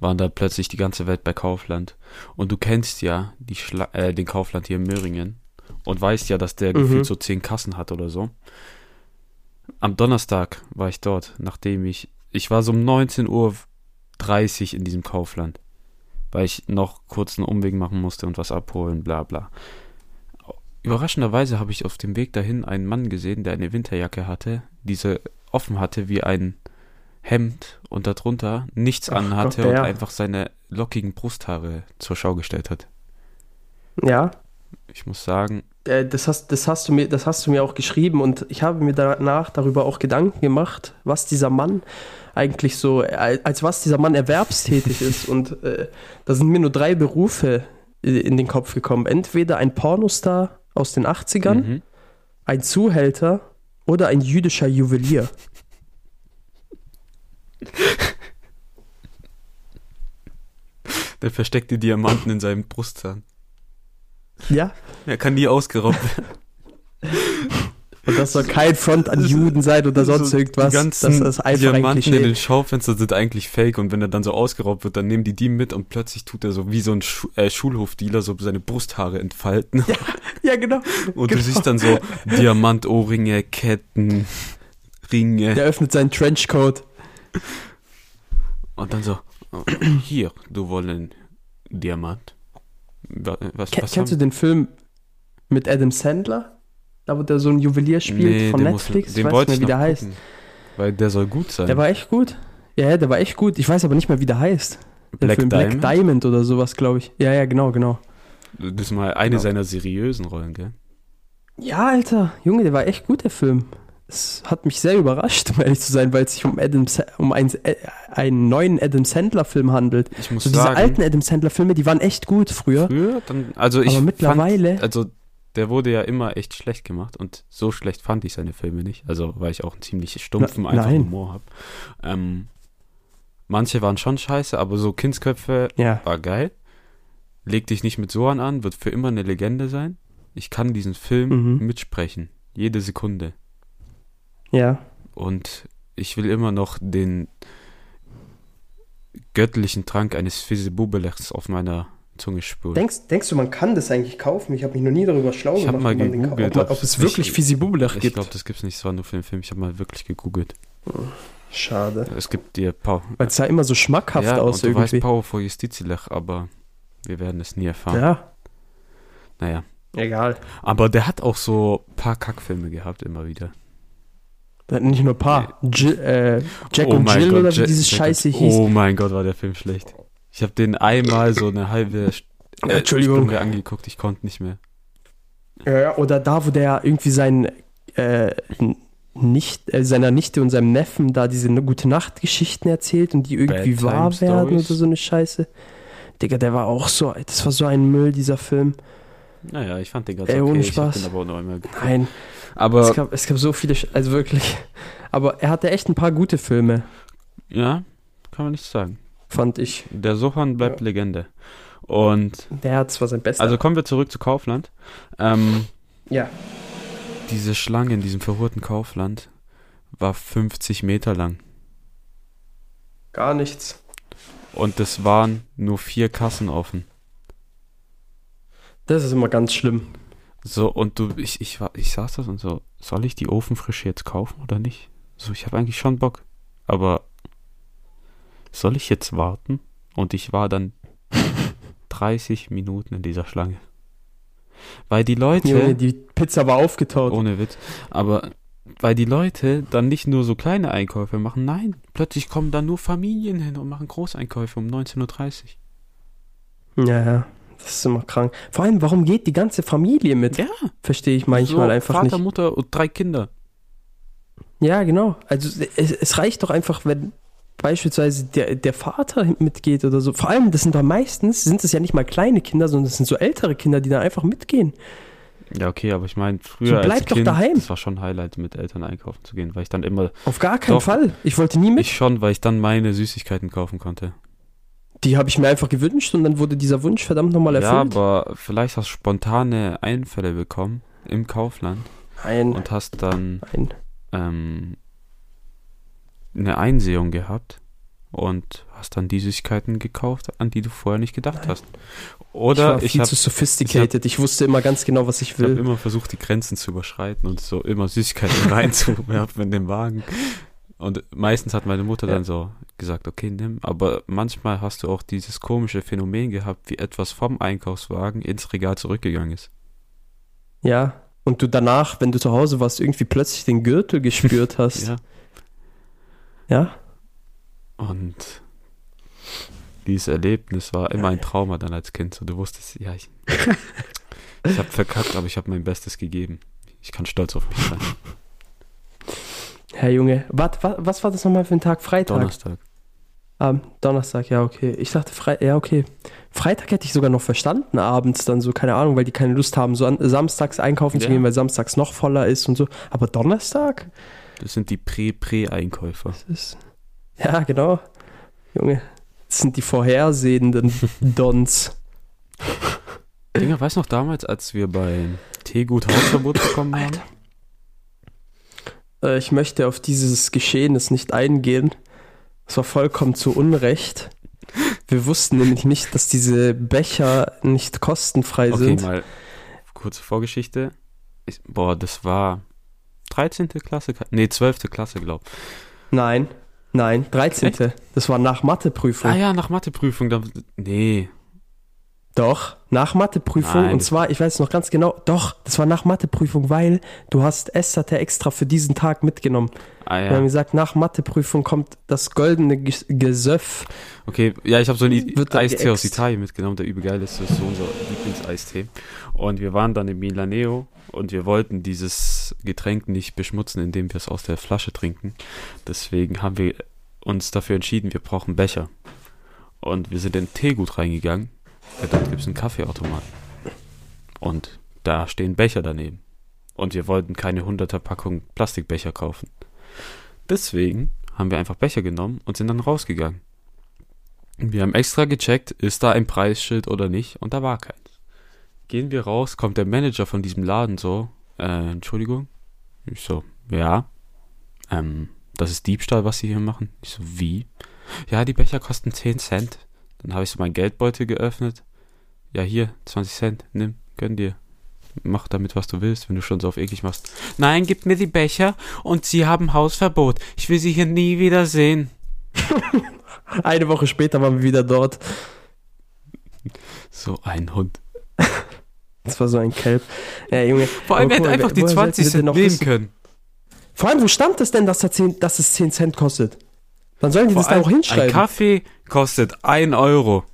S3: waren da plötzlich die ganze Welt bei Kaufland. Und du kennst ja die Schla äh, den Kaufland hier in Möhringen und weißt ja, dass der
S2: Mhm.
S3: gefühlt so 10 Kassen hat oder so. Am Donnerstag war ich dort, nachdem ich, ich war so um 19.30 Uhr in diesem Kaufland, weil ich noch kurz einen Umweg machen musste und was abholen, bla bla. Überraschenderweise habe ich auf dem Weg dahin einen Mann gesehen, der eine Winterjacke hatte, diese offen hatte wie ein Hemd und darunter nichts
S2: Ach
S3: anhatte
S2: Gott,
S3: und
S2: ja.
S3: einfach seine lockigen Brusthaare zur Schau gestellt hat.
S2: Ja.
S3: Ich muss sagen,
S2: äh, das, hast, das, hast du mir, das hast du mir auch geschrieben und ich habe mir danach darüber auch Gedanken gemacht, was dieser Mann eigentlich so, als, als was dieser Mann erwerbstätig ist. Und äh, da sind mir nur drei Berufe äh, in den Kopf gekommen. Entweder ein Pornostar aus den 80ern,
S3: Mhm.
S2: ein Zuhälter oder ein jüdischer Juwelier.
S3: Der versteckt die Diamanten in seinem Brustzahn.
S2: Ja,
S3: Er kann nie ausgeraubt werden.
S2: und das soll kein Front an Juden sein oder sonst
S3: So,
S2: irgendwas.
S3: Die ganzen
S2: das ist einfach ein
S3: Diamanten in den Schaufenstern sind eigentlich fake und wenn er dann so ausgeraubt wird, dann nehmen die die mit und plötzlich tut er so wie so ein Schu äh, Schulhofdealer so seine Brusthaare entfalten.
S2: Ja, genau.
S3: Und
S2: genau.
S3: du siehst dann so Diamantohrringe, Ketten, Ringe
S2: Der öffnet seinen Trenchcoat.
S3: Und dann so, hier, du wollen Diamant. Wa- Was,
S2: Ke
S3: was
S2: kennst du den Film mit Adam Sandler? Da, wo der so ein Juwelier spielt
S3: Nee,
S2: von
S3: den muss-
S2: Netflix.
S3: Den
S2: ich weiß nicht
S3: ich
S2: mehr, wie der heißt.
S3: gucken, Weil der soll gut sein.
S2: Der war echt gut. Ja, ja, der war echt gut. Ich weiß aber nicht mehr, wie der heißt. Der
S3: Black
S2: Film
S3: Diamond.
S2: Black Diamond oder sowas, glaube ich. Ja, ja, genau, genau.
S3: Das ist mal eine
S2: Genau.
S3: seiner seriösen Rollen, gell?
S2: Ja, Alter, Junge, der war echt gut, der Film. Es hat mich sehr überrascht, um ehrlich zu sein, weil es sich um, Adam, um einen, äh, einen neuen Adam Sandler-Film handelt.
S3: Ich muss
S2: So diese
S3: sagen,
S2: alten Adam Sandler-Filme, die waren echt gut früher.
S3: früher, dann, also ich
S2: aber mittlerweile.
S3: fand, also der wurde ja immer echt schlecht gemacht und so schlecht fand ich seine Filme nicht. Also weil ich auch einen ziemlich stumpfen,
S2: Na-
S3: einfachen
S2: nein.
S3: Humor habe. Ähm, manche waren schon scheiße, aber so Kindsköpfe
S2: ja,
S3: war geil. Leg dich nicht mit Sohan an, wird für immer eine Legende sein. Ich kann diesen Film
S2: Mhm.
S3: mitsprechen. Jede Sekunde.
S2: Ja.
S3: Und ich will immer noch den göttlichen Trank eines Fisebubelechs auf meiner Zunge spüren.
S2: Denkst, denkst du, man kann das eigentlich kaufen? Ich habe mich noch nie darüber schlau
S3: Ich
S2: gemacht,
S3: mal
S2: ob man den
S3: gegoogelt,
S2: ob,
S3: ob
S2: es
S3: es
S2: wirklich
S3: nicht-
S2: Fisibubelach
S3: ich
S2: gibt.
S3: glaube, das gibt's nicht, es war nur für den Film. Ich habe mal wirklich gegoogelt.
S2: Schade.
S3: Es gibt dir Pau.
S2: Weil es sah immer so schmackhaft
S3: ja,
S2: aus
S3: und du
S2: irgendwie.
S3: weißt Pau vor Justizilech, aber wir werden es nie erfahren.
S2: ja,
S3: Naja.
S2: egal.
S3: Aber der hat auch so paar Kackfilme gehabt, immer wieder.
S2: Hat nicht nur ein paar. Jill, äh, Jack
S3: Oh
S2: und Jill
S3: Gott,
S2: oder wie dieses
S3: Jack
S2: Scheiße hieß.
S3: Oh mein Gott, war der Film schlecht. Ich habe den einmal so eine halbe äh,
S2: Entschuldigung.
S3: Stunde angeguckt, ich konnte nicht mehr.
S2: Ja, oder da, wo der irgendwie sein äh, nicht, äh, seiner Nichte und seinem Neffen da diese gute Nacht-Geschichten erzählt und die irgendwie
S3: Bedtime
S2: wahr werden
S3: Stories.
S2: oder so eine Scheiße. Digga, der war auch so, das war so ein Müll, dieser Film.
S3: Naja, ich fand den ganz
S2: Ey,
S3: okay.
S2: ohne
S3: Ich hab
S2: Spaß.
S3: den aber auch noch einmal geguckt.
S2: Nein, es
S3: Aber
S2: gab, es gab so viele, also wirklich. Aber er hatte echt ein paar gute Filme,
S3: ja, kann man nicht sagen.
S2: fand ich.
S3: Der Sohan bleibt Legende. Und
S2: Der hat zwar sein Bestes.
S3: also kommen wir zurück zu Kaufland. Ähm,
S2: ja.
S3: diese Schlange in diesem verhurten Kaufland war 50 Meter lang.
S2: Gar nichts.
S3: Und es waren nur vier Kassen offen.
S2: Das ist immer ganz schlimm.
S3: So, und du, ich, ich, war, ich saß das und so, soll ich die Ofenfrische jetzt kaufen oder nicht? So, ich habe eigentlich schon Bock. Aber soll ich jetzt warten? Und ich war dann 30 Minuten in dieser Schlange. Weil die Leute,
S2: Junge, die Pizza war aufgetaut.
S3: ohne Witz, aber weil die Leute dann nicht nur so kleine Einkäufe machen, nein, plötzlich kommen dann nur Familien hin und machen Großeinkäufe um 19.30 Uhr.
S2: Ja, ja. Das ist immer krank. Vor allem, warum geht die ganze Familie mit?
S3: Ja,
S2: Verstehe ich manchmal
S3: so
S2: einfach
S3: Vater,
S2: nicht.
S3: Mutter und drei Kinder.
S2: Ja, genau. Also es, es reicht doch einfach, wenn beispielsweise der, der Vater mitgeht oder so. Vor allem, das sind doch meistens, sind es ja nicht mal kleine Kinder, sondern es sind so ältere Kinder, die da einfach mitgehen.
S3: Ja, okay, aber ich meine,
S2: So,
S3: früher
S2: bleib
S3: als
S2: doch
S3: Kind,
S2: daheim.
S3: das war schon Highlight, mit Eltern einkaufen zu gehen, weil ich dann immer,
S2: Auf gar keinen
S3: Doch.
S2: Fall. Ich wollte nie mit.
S3: ich schon, weil ich dann meine Süßigkeiten kaufen konnte.
S2: Die habe ich mir einfach gewünscht und dann wurde dieser Wunsch verdammt nochmal
S3: Ja,
S2: erfüllt.
S3: aber vielleicht hast du spontane Einfälle bekommen im Kaufland
S2: nein,
S3: und hast dann
S2: nein.
S3: ähm, eine Einsehung gehabt und hast dann die Süßigkeiten gekauft, an die du vorher nicht gedacht
S2: Nein.
S3: hast.
S2: ich
S3: Oder
S2: war
S3: ich,
S2: viel
S3: habe
S2: zu sophisticated. Ich, wusste immer ganz genau, was ich
S3: ich hab
S2: will.
S3: immer versucht, die Grenzen zu überschreiten und so immer Süßigkeiten reinzuwerfen in den Wagen. Und meistens hat meine Mutter
S2: Ja.
S3: dann so gesagt, okay, nimm. Aber manchmal hast du auch dieses komische Phänomen gehabt, wie etwas vom Einkaufswagen ins Regal zurückgegangen ist.
S2: Ja. Und du danach, wenn du zu Hause warst, irgendwie plötzlich den Gürtel gespürt hast.
S3: Ja.
S2: ja?
S3: Und dieses Erlebnis war immer ein Trauma dann als Kind. So, du wusstest, ja, ich, Ich habe verkackt, aber ich habe mein Bestes gegeben. Ich kann stolz auf mich sein.
S2: Herr Junge, wat, wat, was war das nochmal für ein Tag? Freitag?
S3: Donnerstag.
S2: Ah, Donnerstag, ja, okay. Ich dachte, Fre ja, okay. Freitag hätte ich sogar noch verstanden, abends dann so, keine Ahnung, weil die keine Lust haben, so an, samstags einkaufen zu
S3: Ja.
S2: gehen, weil samstags noch voller ist und so. Aber Donnerstag?
S3: Das sind die Prä-Prä-Einkäufer.
S2: Ja, genau. Junge, das sind die vorhersehenden Dons.
S3: Dinger, weißt du noch damals, als wir beim Teegut Hausverbot bekommen haben?
S2: Äh, ich möchte auf dieses Geschehnis nicht eingehen. Es war vollkommen zu Unrecht. Wir wussten nämlich nicht, dass diese Becher nicht kostenfrei
S3: Okay,
S2: sind.
S3: mal kurze Vorgeschichte. Ich, boah, das war 13. Klasse? Nee, 12. Klasse, glaub.
S2: Nein, nein, 13. Das war nach Matheprüfung.
S3: Ah ja, nach Matheprüfung. Da, nee.
S2: Doch, nach Matheprüfung.
S3: Nein.
S2: Und zwar, ich weiß noch ganz genau, doch, das war nach Matheprüfung, weil du hast Essate extra für diesen Tag mitgenommen.
S3: Ah
S2: Wir haben
S3: ja.
S2: gesagt, nach Matheprüfung kommt das goldene Ges- Gesöff.
S3: Okay, ja, ich habe so einen Eistee aus. Italien mitgenommen, der übel geil ist. Das ist so unser Lieblingseistee. Und wir waren dann in Milaneo und wir wollten dieses Getränk nicht beschmutzen, indem wir es aus der Flasche trinken. Deswegen haben wir uns dafür entschieden, wir brauchen Becher. Und wir sind in Teegut reingegangen. Ja, dort gibt es einen Kaffeeautomaten. Und da stehen Becher daneben. Und wir wollten keine 100er Packung Plastikbecher kaufen. Deswegen haben wir einfach Becher genommen und sind dann rausgegangen. Wir haben extra gecheckt, ist da ein Preisschild oder nicht, und da war keins. Gehen wir raus, kommt der Manager von diesem Laden so, äh, Entschuldigung? Ich so, ja. Ähm, das ist Diebstahl, was Sie hier machen? Ich so, wie? Ja, die Becher kosten 10 Cent. Dann habe ich so meinen Geldbeutel geöffnet. Ja, hier, 20 Cent, nimm, gönn dir. Mach damit, was du willst, wenn du schon so auf eklig machst. Nein, gib mir die Becher und Sie haben Hausverbot. Ich will Sie hier nie wieder sehen.
S2: Eine Woche später waren wir wieder dort.
S3: So ein Hund.
S2: Das war so ein Kelp. Ja, Junge.
S3: Vor allem, er hätte einfach die
S2: woher
S3: 20
S2: sollten wir denn
S3: Cent
S2: noch
S3: nehmen können.
S2: Vor allem, wo stand es denn, dass, da 10, dass es 10 Cent kostet? Dann sollen die
S3: Vor
S2: das da auch hinschreiben.
S3: Ein Kaffee kostet 1 Euro.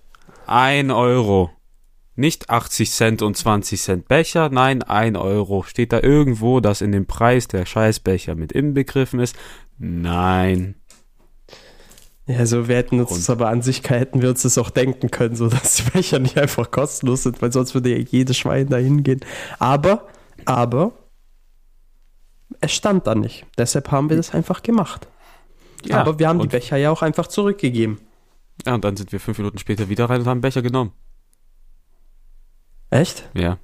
S3: 1 Euro. Nicht 80 Cent und 20 Cent Becher, nein, 1 Euro. Steht da irgendwo, dass in dem Preis der Scheißbecher mit inbegriffen ist? Nein.
S2: Ja, so wir hätten uns
S3: Und-
S2: das aber an sich hätten wir uns das auch denken können, so dass die Becher nicht einfach kostenlos sind, weil sonst würde ja jedes Schwein da hingehen. Aber, aber, es stand da nicht. Deshalb haben wir das einfach gemacht.
S3: Ja,
S2: aber wir haben die Becher ja auch einfach zurückgegeben.
S3: ja, und dann sind wir fünf Minuten später wieder rein und haben Becher genommen.
S2: Echt?
S3: Ja,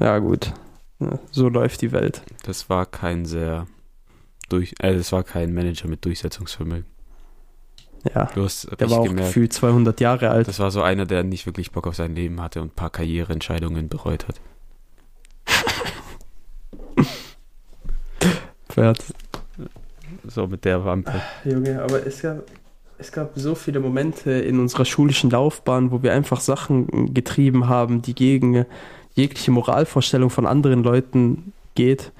S2: Ja, gut. So läuft die Welt.
S3: das war kein sehr durch, äh, das war kein Manager mit Durchsetzungsvermögen.
S2: Ja,
S3: Du hast
S2: der war auch
S3: gemerkt.
S2: gefühlt 200 Jahre alt.
S3: Das war so einer, der nicht wirklich Bock auf sein Leben hatte und ein paar Karriereentscheidungen bereut hat.
S2: Pferd.
S3: So mit der Wampe.
S2: Junge, aber es gab, es gab so viele Momente in unserer schulischen Laufbahn, wo wir einfach Sachen getrieben haben, die gegen jegliche Moralvorstellung von anderen Leuten geht.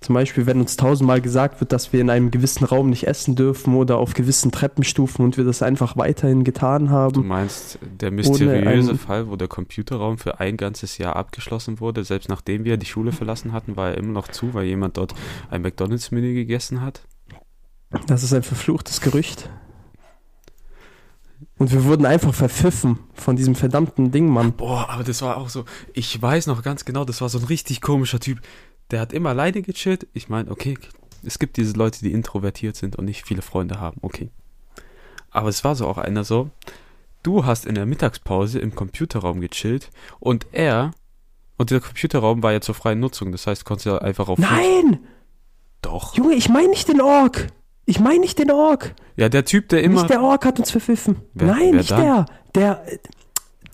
S2: Zum Beispiel, wenn uns tausendmal gesagt wird, dass wir in einem gewissen Raum nicht essen dürfen oder auf gewissen Treppenstufen und wir das einfach weiterhin getan
S3: Du
S2: haben.
S3: meinst, der mysteriöse Fall, wo der Computerraum für ein ganzes Jahr abgeschlossen wurde, selbst nachdem wir die Schule verlassen hatten, war er immer noch zu, weil jemand dort ein McDonalds-Menü gegessen hat?
S2: Das ist ein verfluchtes Gerücht. Und wir wurden einfach verpfiffen von diesem verdammten Ding, Mann.
S3: Boah, aber das war auch so, ich weiß noch ganz genau, das war so ein richtig komischer Typ. Der hat immer alleine gechillt. Ich meine, okay, es gibt diese Leute, die introvertiert sind und nicht viele Freunde haben, okay. Aber es war so auch einer so, du hast in der Mittagspause im Computerraum gechillt und er, und der Computerraum war ja zur freien Nutzung, das heißt, konntest du einfach auf...
S2: Nein!
S3: Doch.
S2: Junge, ich meine nicht den Ork. Ich meine nicht den Ork.
S3: Ja, der Typ, der immer...
S2: Nicht der Ork hat uns verpfiffen.
S3: Wer-
S2: Nein,
S3: wer
S2: nicht
S3: dann?
S2: der. Der,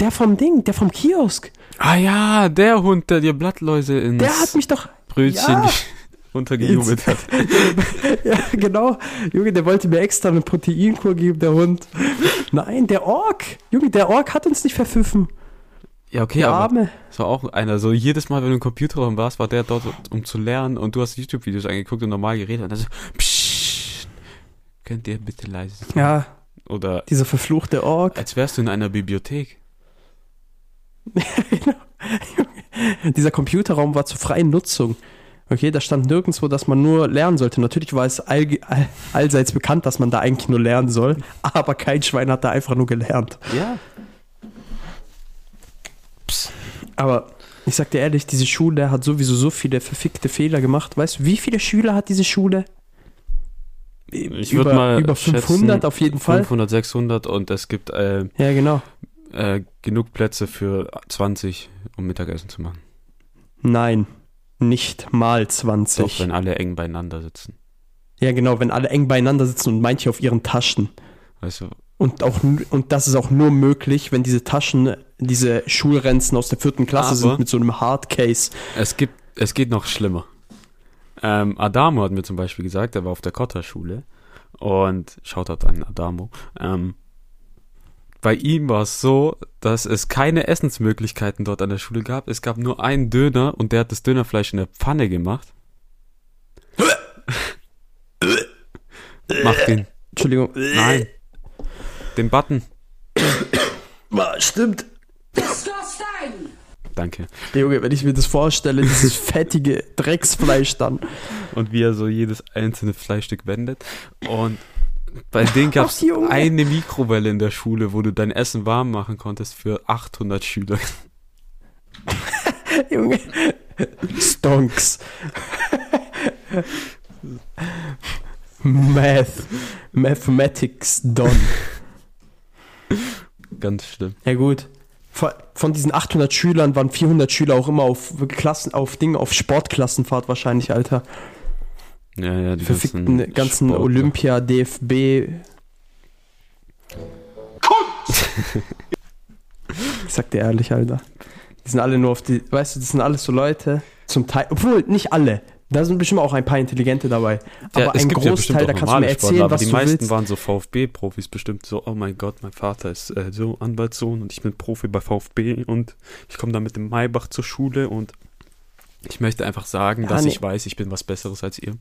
S2: der vom Ding, der vom Kiosk.
S3: Ah ja, der Hund, der dir Blattläuse ins
S2: Der hat mich doch.
S3: Brötchen
S2: Ja.
S3: runtergejubelt hat.
S2: ja, genau. Junge, der wollte mir extra eine Proteinkur geben, der Hund. Nein, der Ork. Junge, der Ork hat uns nicht verpfiffen.
S3: Ja, okay,
S2: Der
S3: aber
S2: Arme.
S3: es war auch einer, so jedes Mal, wenn du im Computerraum warst, war der dort, um zu lernen und du hast YouTube-Videos angeguckt und normal geredet und dann so, psst, könnt ihr bitte leise sein?
S2: Ja,
S3: Oder
S2: dieser verfluchte Ork.
S3: als wärst du in einer Bibliothek.
S2: Dieser Computerraum war zur freien Nutzung. Okay, da stand nirgendwo, dass man nur lernen sollte. Natürlich war es all, all, allseits bekannt, dass man da eigentlich nur lernen soll, aber kein Schwein hat da einfach nur gelernt.
S3: Ja.
S2: Aber ich sag dir ehrlich, diese Schule hat sowieso so viele verfickte Fehler gemacht. Weißt du, wie viele Schüler hat diese Schule?
S3: Ich
S2: über,
S3: würde mal
S2: über 500
S3: schätzen,
S2: auf jeden Fall.
S3: 500, 600 und es gibt äh,
S2: Ja, genau.
S3: äh, genug Plätze für 20, um Mittagessen zu machen.
S2: Nein, nicht mal
S3: Doch,
S2: 20.
S3: wenn alle eng beieinander sitzen.
S2: ja, genau, wenn alle eng beieinander sitzen und manche auf ihren Taschen.
S3: Weißt du,
S2: Und, auch, und das ist auch nur möglich, wenn diese Taschen, diese Schulrenzen aus der vierten Klasse
S3: Aber-
S2: sind mit so einem Hardcase.
S3: es gibt, es geht noch schlimmer. Ähm, Adamo hat mir zum Beispiel gesagt, er war auf der Kotter-Schule und schaut hat an Adamo. Ähm, bei ihm war es so, dass es keine Essensmöglichkeiten dort an der Schule gab. Es gab nur einen Döner und der hat das Dönerfleisch in der Pfanne gemacht. Mach den.
S2: Entschuldigung.
S3: Nein. Den Button.
S2: Stimmt.
S3: Danke.
S2: Junge, wenn ich mir das vorstelle, dieses fettige Drecksfleisch dann.
S3: und wie er so jedes einzelne Fleischstück wendet. Und bei denen gab es eine Mikrowelle in der Schule, wo du dein Essen warm machen konntest für 800 Schüler.
S2: Junge. Stonks. Math. Mathematics done.
S3: Ganz schlimm.
S2: Ja gut. Von- diesen 800 Schülern waren 400 Schüler auch immer auf Klassen, auf Dinge, auf Sportklassenfahrt wahrscheinlich, Alter.
S3: Ja, ja, die
S2: Verfickten ganzen
S3: Sportler.
S2: Olympia, DFB. ich sag dir ehrlich, Alter. Die sind alle nur auf die, weißt du, das sind alles so Leute, zum Teil, obwohl nicht alle. Da sind bestimmt auch ein paar Intelligente dabei.
S3: Ja,
S2: Aber ein
S3: ja
S2: Großteil,
S3: auch
S2: da kannst du mir
S3: Sportler,
S2: erzählen,
S3: aber
S2: was
S3: die
S2: du
S3: meisten
S2: willst.
S3: waren so VfB-Profis bestimmt so, oh mein Gott, mein Vater ist äh, so Anwaltssohn und ich bin Profi bei VfB und ich komme da mit dem Maybach zur Schule und ich möchte einfach sagen,
S2: Ja,
S3: dass
S2: nee.
S3: ich weiß, ich bin was Besseres als ihr.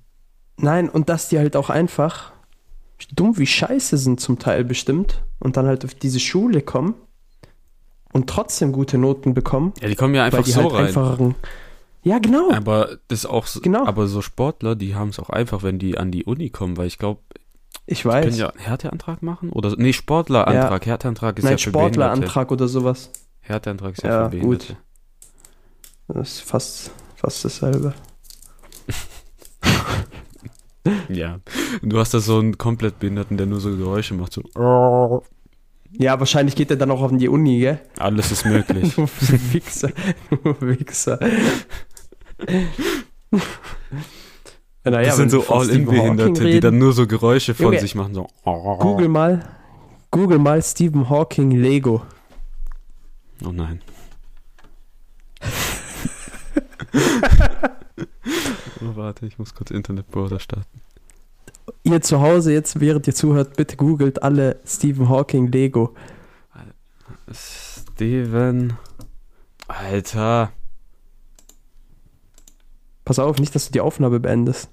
S2: Nein, und dass die halt auch einfach dumm wie scheiße sind zum Teil bestimmt und dann halt auf diese Schule kommen und trotzdem gute Noten bekommen,
S3: Ja, die kommen ja einfach
S2: weil die
S3: so
S2: halt
S3: rein.
S2: Ja, genau.
S3: Aber das auch so,
S2: Genau.
S3: aber so Sportler, die haben es auch einfach, wenn die an die Uni kommen, weil ich glaube,
S2: Ich
S3: die können
S2: weiß.
S3: ja einen Härteantrag machen oder nee, Sportlerantrag, Härteantrag ist
S2: Nein,
S3: ja für.
S2: Sportlerantrag oder sowas.
S3: Härteantrag ist ja,
S2: Ja,
S3: für Behinderte.
S2: gut. Das ist fast, fast dasselbe.
S3: Ja. Du hast da so einen komplett Behinderten, der nur so Geräusche macht, so
S2: Ja, wahrscheinlich geht er dann auch auf die Uni, gell?
S3: alles ist möglich.
S2: Nur Wichser. Nur Wichser. Naja,
S3: das sind so All-In-Behinderte, die dann nur so Geräusche von
S2: Junge,
S3: sich machen, so
S2: Google mal. Google mal Stephen Hawking Lego.
S3: Oh nein. oh, warte, ich muss kurz Internetbrowser starten.
S2: Ihr zu Hause jetzt, während ihr zuhört, bitte googelt alle Stephen Hawking Lego.
S3: Steven. Alter.
S2: Pass auf, nicht, dass du die Aufnahme beendest.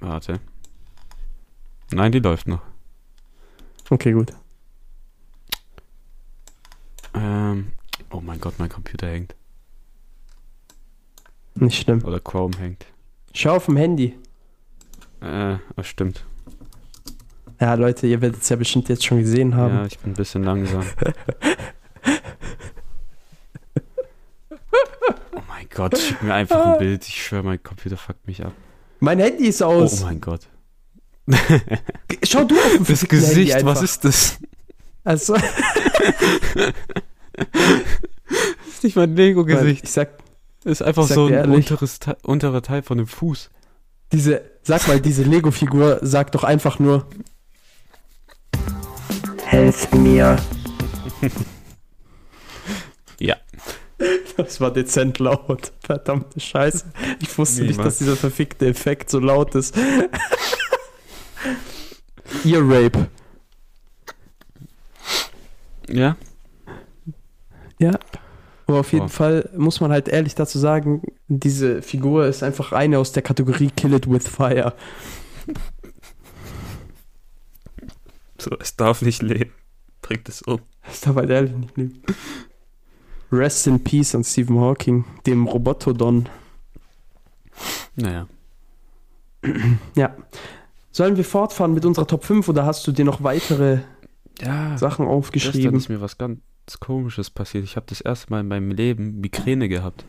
S3: Warte. Nein, die läuft noch.
S2: Okay, gut.
S3: Ähm. Oh mein Gott, mein Computer hängt.
S2: Nicht schlimm.
S3: Oder Chrome hängt.
S2: Schau auf dem Handy.
S3: Äh, das stimmt.
S2: Ja, Leute, ihr werdet es ja bestimmt jetzt schon gesehen haben.
S3: Ja, ich bin ein bisschen langsam. oh mein Gott, schick mir einfach ein Bild. Ich schwöre, mein Computer fuckt mich ab.
S2: Mein Handy ist
S3: Oh
S2: aus.
S3: mein Gott.
S2: Schau du auf
S3: Das Gesicht, was ist das?
S2: Also,
S3: Das ist nicht mein Lego-Gesicht.
S2: ich sag,
S3: Das ist einfach so ein
S2: ehrlich.
S3: unteres Te unterer Teil von dem Fuß.
S2: diese, sag mal, diese Lego-Figur sagt doch einfach nur. Helft mir. Das war dezent laut. Verdammte Scheiße. Ich wusste nicht,
S3: Niemals.
S2: dass dieser verfickte Effekt so laut ist. Ear Rape.
S3: Ja?
S2: Ja. Aber auf jeden
S3: Oh.
S2: Fall muss man halt ehrlich dazu sagen, diese Figur ist einfach eine aus der Kategorie Kill It With Fire.
S3: So, es darf nicht leben. Bringt es um.
S2: Das darf halt ehrlich nicht leben. Rest in Peace an Stephen Hawking, dem Robotodon.
S3: Naja.
S2: Ja. Sollen wir fortfahren mit unserer Top 5 oder hast du dir noch weitere
S3: Ja,
S2: Sachen
S3: gestern
S2: aufgeschrieben?
S3: ist mir was ganz Komisches passiert. Ich habe das erste Mal in meinem Leben Migräne gehabt.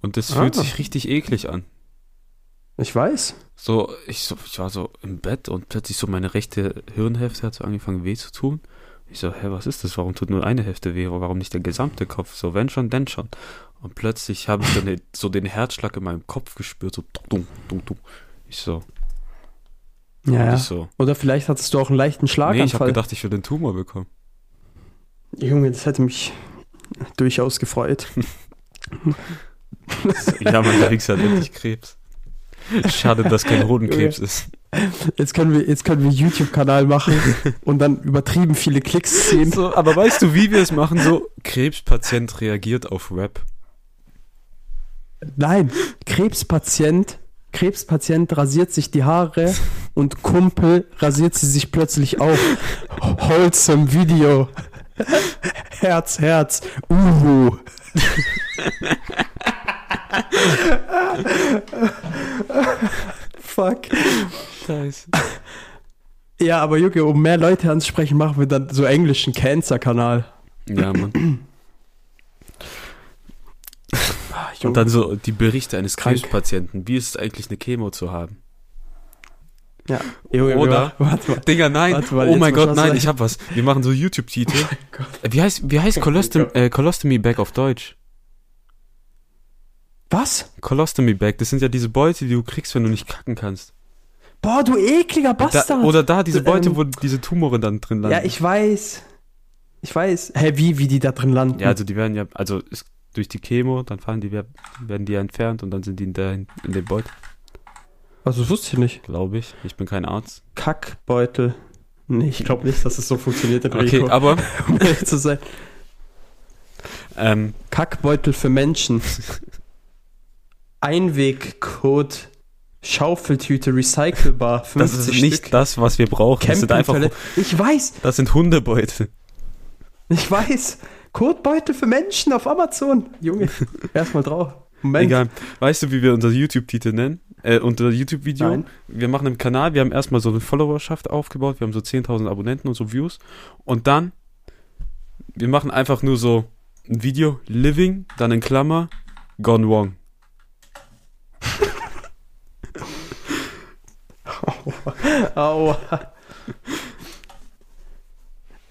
S3: Und das fühlt
S2: Ah.
S3: sich richtig eklig an.
S2: Ich weiß.
S3: So ich, so, ich war so im Bett und plötzlich so meine rechte Hirnhälfte hat so angefangen weh zu tun. Ich so, hä, was ist das? Warum tut nur eine Hälfte weh? Warum nicht der gesamte Kopf? So, wenn schon, denn schon. Und plötzlich habe ich dann so den Herzschlag in meinem Kopf gespürt, so dumm, dumm, dumm. Ich so,
S2: Ja,
S3: ich so.
S2: Oder vielleicht hattest du auch einen leichten
S3: Nee, ich habe
S2: Schlaganfall.
S3: gedacht, ich würde einen Tumor bekommen.
S2: Junge, das hätte mich durchaus gefreut.
S3: Ja, mein Wichser hat endlich Krebs. Schade, dass kein Hodenkrebs ist.
S2: Jetzt können wir, jetzt können wir einen YouTube-Kanal machen und dann übertrieben viele Klicks sehen.
S3: So, aber weißt du, wie wir es machen? So, Krebspatient reagiert auf Rap.
S2: Nein, Krebspatient, Krebspatient rasiert sich die Haare und Kumpel rasiert sie sich plötzlich auf. Wholesome Video. Herz, Herz. Uhu. Fuck.
S3: Scheiße.
S2: Ja, aber Jucke, um mehr Leute anzusprechen, machen wir dann so englischen Cancer-Kanal.
S3: Ja, Mann.
S2: Ah, Junge.
S3: Und dann so die Berichte eines
S2: Krank.
S3: Krebspatienten. Wie ist es eigentlich, eine Chemo zu haben?
S2: ja. Junge,
S3: Oder-
S2: Warte mal.
S3: Digga, nein.
S2: Warte mal,
S3: oh mein Gott, nein, ich hab was. Wir machen so YouTube-Titel. Äh, wie heißt, wie heißt Colostom, äh, Colostomy Bag auf Deutsch?
S2: Was?
S3: Colostomy Bag, das sind ja diese Beute, die du kriegst, wenn du nicht kacken kannst.
S2: Boah, du ekliger Bastard.
S3: Da, oder da diese Beute,
S2: Ähm,
S3: wo diese Tumore dann drin landen.
S2: Ja, ich weiß. Ich weiß. Hä, wie, wie die da drin landen?
S3: Ja, also die werden ja, also ist durch die Chemo, dann fallen die, werden die ja entfernt und dann sind die in, der, in dem Beutel,
S2: also das wusste ich nicht.
S3: glaube ich. Ich bin kein Arzt.
S2: Kackbeutel. Nee, ich glaube nicht, dass es so funktioniert in
S3: Okay, aber
S2: um ehrlich zu sein.
S3: ähm,
S2: Kackbeutel für Menschen. Einwegcode Schaufeltüte recycelbar. 50
S3: das ist nicht
S2: Stück.
S3: das, was wir brauchen. Das sind einfach.
S2: Ich weiß,
S3: das sind Hundebeutel.
S2: ich weiß. Codebeutel für Menschen auf Amazon. Junge, erstmal drauf. Moment.
S3: Egal. Weißt du, wie wir unser YouTube-Titel nennen? Äh, unser YouTube-Video? Wir machen einen Kanal, wir haben erstmal so eine Followerschaft aufgebaut, wir haben so 10.000 Abonnenten und so Views. Und dann, wir machen einfach nur so ein Video, Living, dann in Klammer, Gone Wrong.
S2: Aua.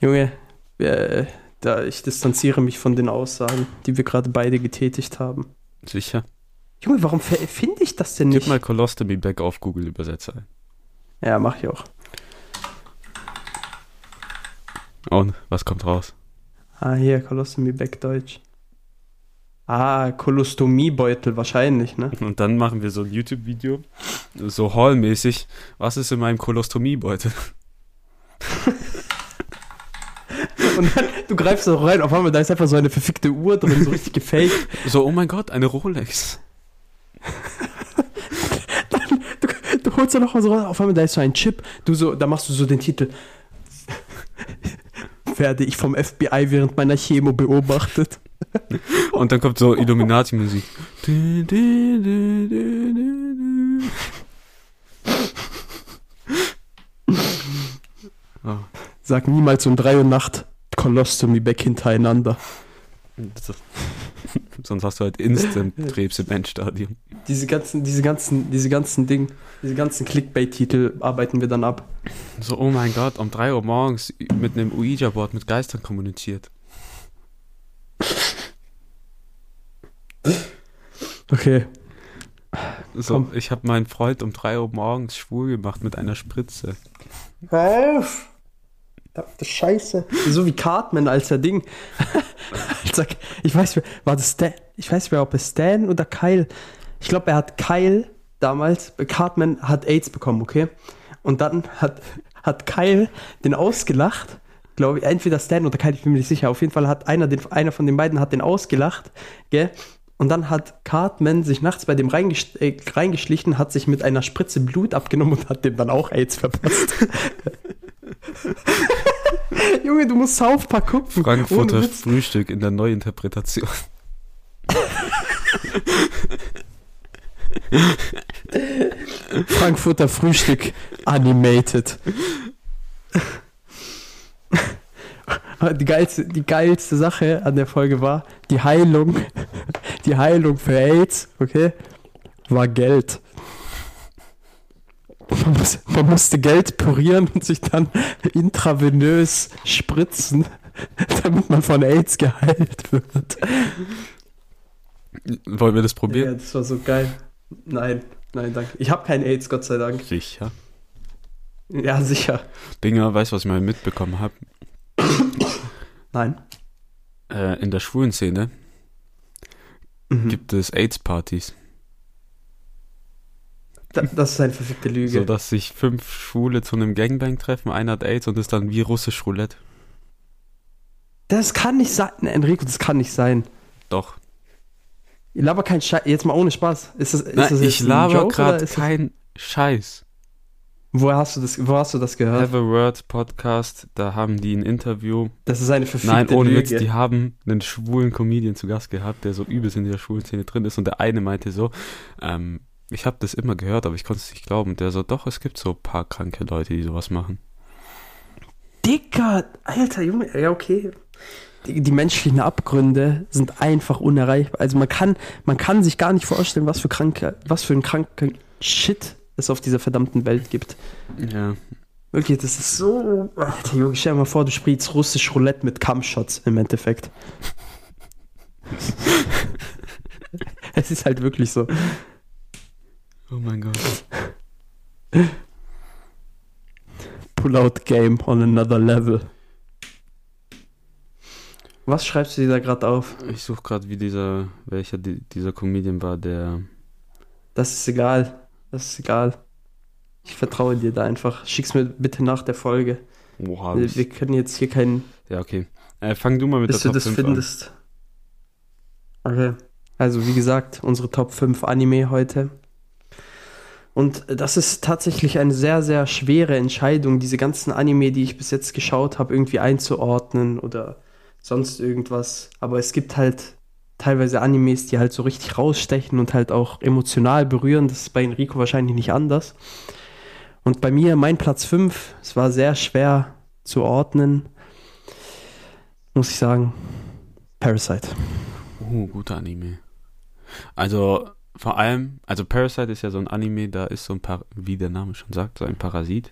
S2: Junge, äh, da, ich distanziere mich von den Aussagen, die wir gerade beide getätigt haben.
S3: Sicher.
S2: Junge, warum fi- finde ich das denn
S3: Gib
S2: nicht?
S3: mal Colostomy Back auf Google Übersetzer ein.
S2: Ja, mach ich auch.
S3: Und was kommt raus?
S2: Ah, hier, Colostomy Back Deutsch. Ah, Kolostomiebeutel wahrscheinlich, ne?
S3: Und dann machen wir so ein YouTube-Video, so Hall-mäßig. Was ist in meinem Kolostomiebeutel?
S2: Und dann, du greifst da rein, auf einmal, da ist einfach so eine verfickte Uhr drin, so richtig gefaked.
S3: So, oh mein Gott, eine Rolex.
S2: Du, du holst da noch mal so raus, auf einmal, da ist so ein Chip. Du so, da machst du so den Titel. Werde ich vom FBI während meiner Chemo beobachtet.
S3: Und dann kommt so Illuminati-Musik. Oh,
S2: Sag niemals um 3 Uhr Nacht Colostomy Back hintereinander.
S3: Sonst hast du halt Instant-Krebs im Endstadium.
S2: Diese ganzen, diese ganzen, diese ganzen Ding, diese ganzen Clickbait-Titel arbeiten wir dann ab.
S3: So, oh mein Gott, um 3 Uhr morgens mit einem Ouija-Board mit Geistern kommuniziert.
S2: Okay.
S3: So,
S2: Komm.
S3: ich habe meinen Freund um 3 Uhr morgens schwul gemacht mit einer Spritze.
S2: Auf! Verdammte Scheiße. So wie Cartman als der Ding. ich weiß, war das Stan? Ich weiß wer, ob es Stan oder Kyle. Ich glaube, er hat Kyle damals, Cartman hat AIDS bekommen, okay? Und dann hat, hat Kyle den ausgelacht. Glaube ich, entweder Stan oder Kyle, ich bin mir nicht sicher. Auf jeden Fall hat einer, den, einer von den beiden hat den ausgelacht, gell? Und dann hat Cartman sich nachts bei dem äh, reingeschlichen, hat sich mit einer Spritze Blut abgenommen und hat dem dann auch AIDS verpasst. Junge, du musst South Park gucken.
S3: Frankfurter. Frühstück in der Neuinterpretation.
S2: Frankfurter Frühstück animated. Die geilste, die geilste Sache an der Folge war, die Heilung, die Heilung für AIDS, okay, war Geld. Man, muss, man musste Geld purieren und sich dann intravenös spritzen, damit man von AIDS geheilt wird.
S3: Wollen wir das
S2: Ja,
S3: probieren?
S2: das war so geil. Nein, nein, danke. Ich habe kein AIDS, Gott sei Dank.
S3: Sicher.
S2: Ja, sicher.
S3: Dinger, weißt du, was ich mal mitbekommen habe?
S2: Nein.
S3: Äh, in der schwulen Szene
S2: Mhm.
S3: gibt es AIDS-Partys.
S2: Da, das ist eine verfickte Lüge.
S3: So dass sich fünf Schwule zu einem Gangbang treffen, einer hat AIDS und ist dann wie russisch Roulette.
S2: das kann nicht sein. Enrico, das kann nicht sein.
S3: Doch.
S2: Ich laber kein Scheiß. Jetzt mal ohne Spaß. Ist das, ist
S3: Nein,
S2: das
S3: ich laber gerade
S2: ist das-
S3: kein Scheiß.
S2: Woher hast du das, wo hast du das gehört?
S3: Have a Word Podcast, da haben die ein Interview.
S2: Das ist eine verfickte
S3: Nein, ohne
S2: Lüge.
S3: Witz, die haben einen schwulen Comedian zu Gast gehabt, der so übelst in dieser schwulen Szene drin ist und der eine meinte so, ähm, ich habe das immer gehört, aber ich konnte es nicht glauben. Der so, doch, es gibt so ein paar kranke Leute, die sowas machen.
S2: Dicker, alter Junge, ja okay. Die, die menschlichen Abgründe sind einfach unerreichbar. Also man kann, man kann sich gar nicht vorstellen, was für kranke, was für ein kranker Shit es auf dieser verdammten Welt gibt.
S3: Ja.
S2: Wirklich, das ist so. Alter Junge, stell dir mal vor, du spielst russisch Roulette mit Cam-Shots im Endeffekt. es ist halt wirklich so.
S3: Oh mein Gott.
S2: Pull-out-Game on another level. Was schreibst du dir da gerade auf?
S3: Ich suche gerade, wie dieser, welcher di- dieser Comedian war, der.
S2: Das ist egal. Das ist egal. Ich vertraue dir da einfach. Schick's mir bitte nach der Folge.
S3: Oha,
S2: Wir, wir können jetzt hier keinen,
S3: ja, okay. Äh, fang du mal mit
S2: bis du
S3: der Top
S2: das
S3: 5 an.
S2: findest. Okay. Also, wie gesagt, unsere Top 5 Anime heute. Und das ist tatsächlich eine sehr, sehr schwere Entscheidung, diese ganzen Anime, die ich bis jetzt geschaut habe, irgendwie einzuordnen oder sonst irgendwas. Aber es gibt halt teilweise Animes, die halt so richtig rausstechen und halt auch emotional berühren. Das ist bei Enrico wahrscheinlich nicht anders. Und bei mir, mein Platz 5, es war sehr schwer zu ordnen, muss ich sagen, Parasite.
S3: Oh, guter Anime. Also, vor allem, also Parasite ist ja so ein Anime, da ist so ein paar, wie der Name schon sagt, so ein Parasit,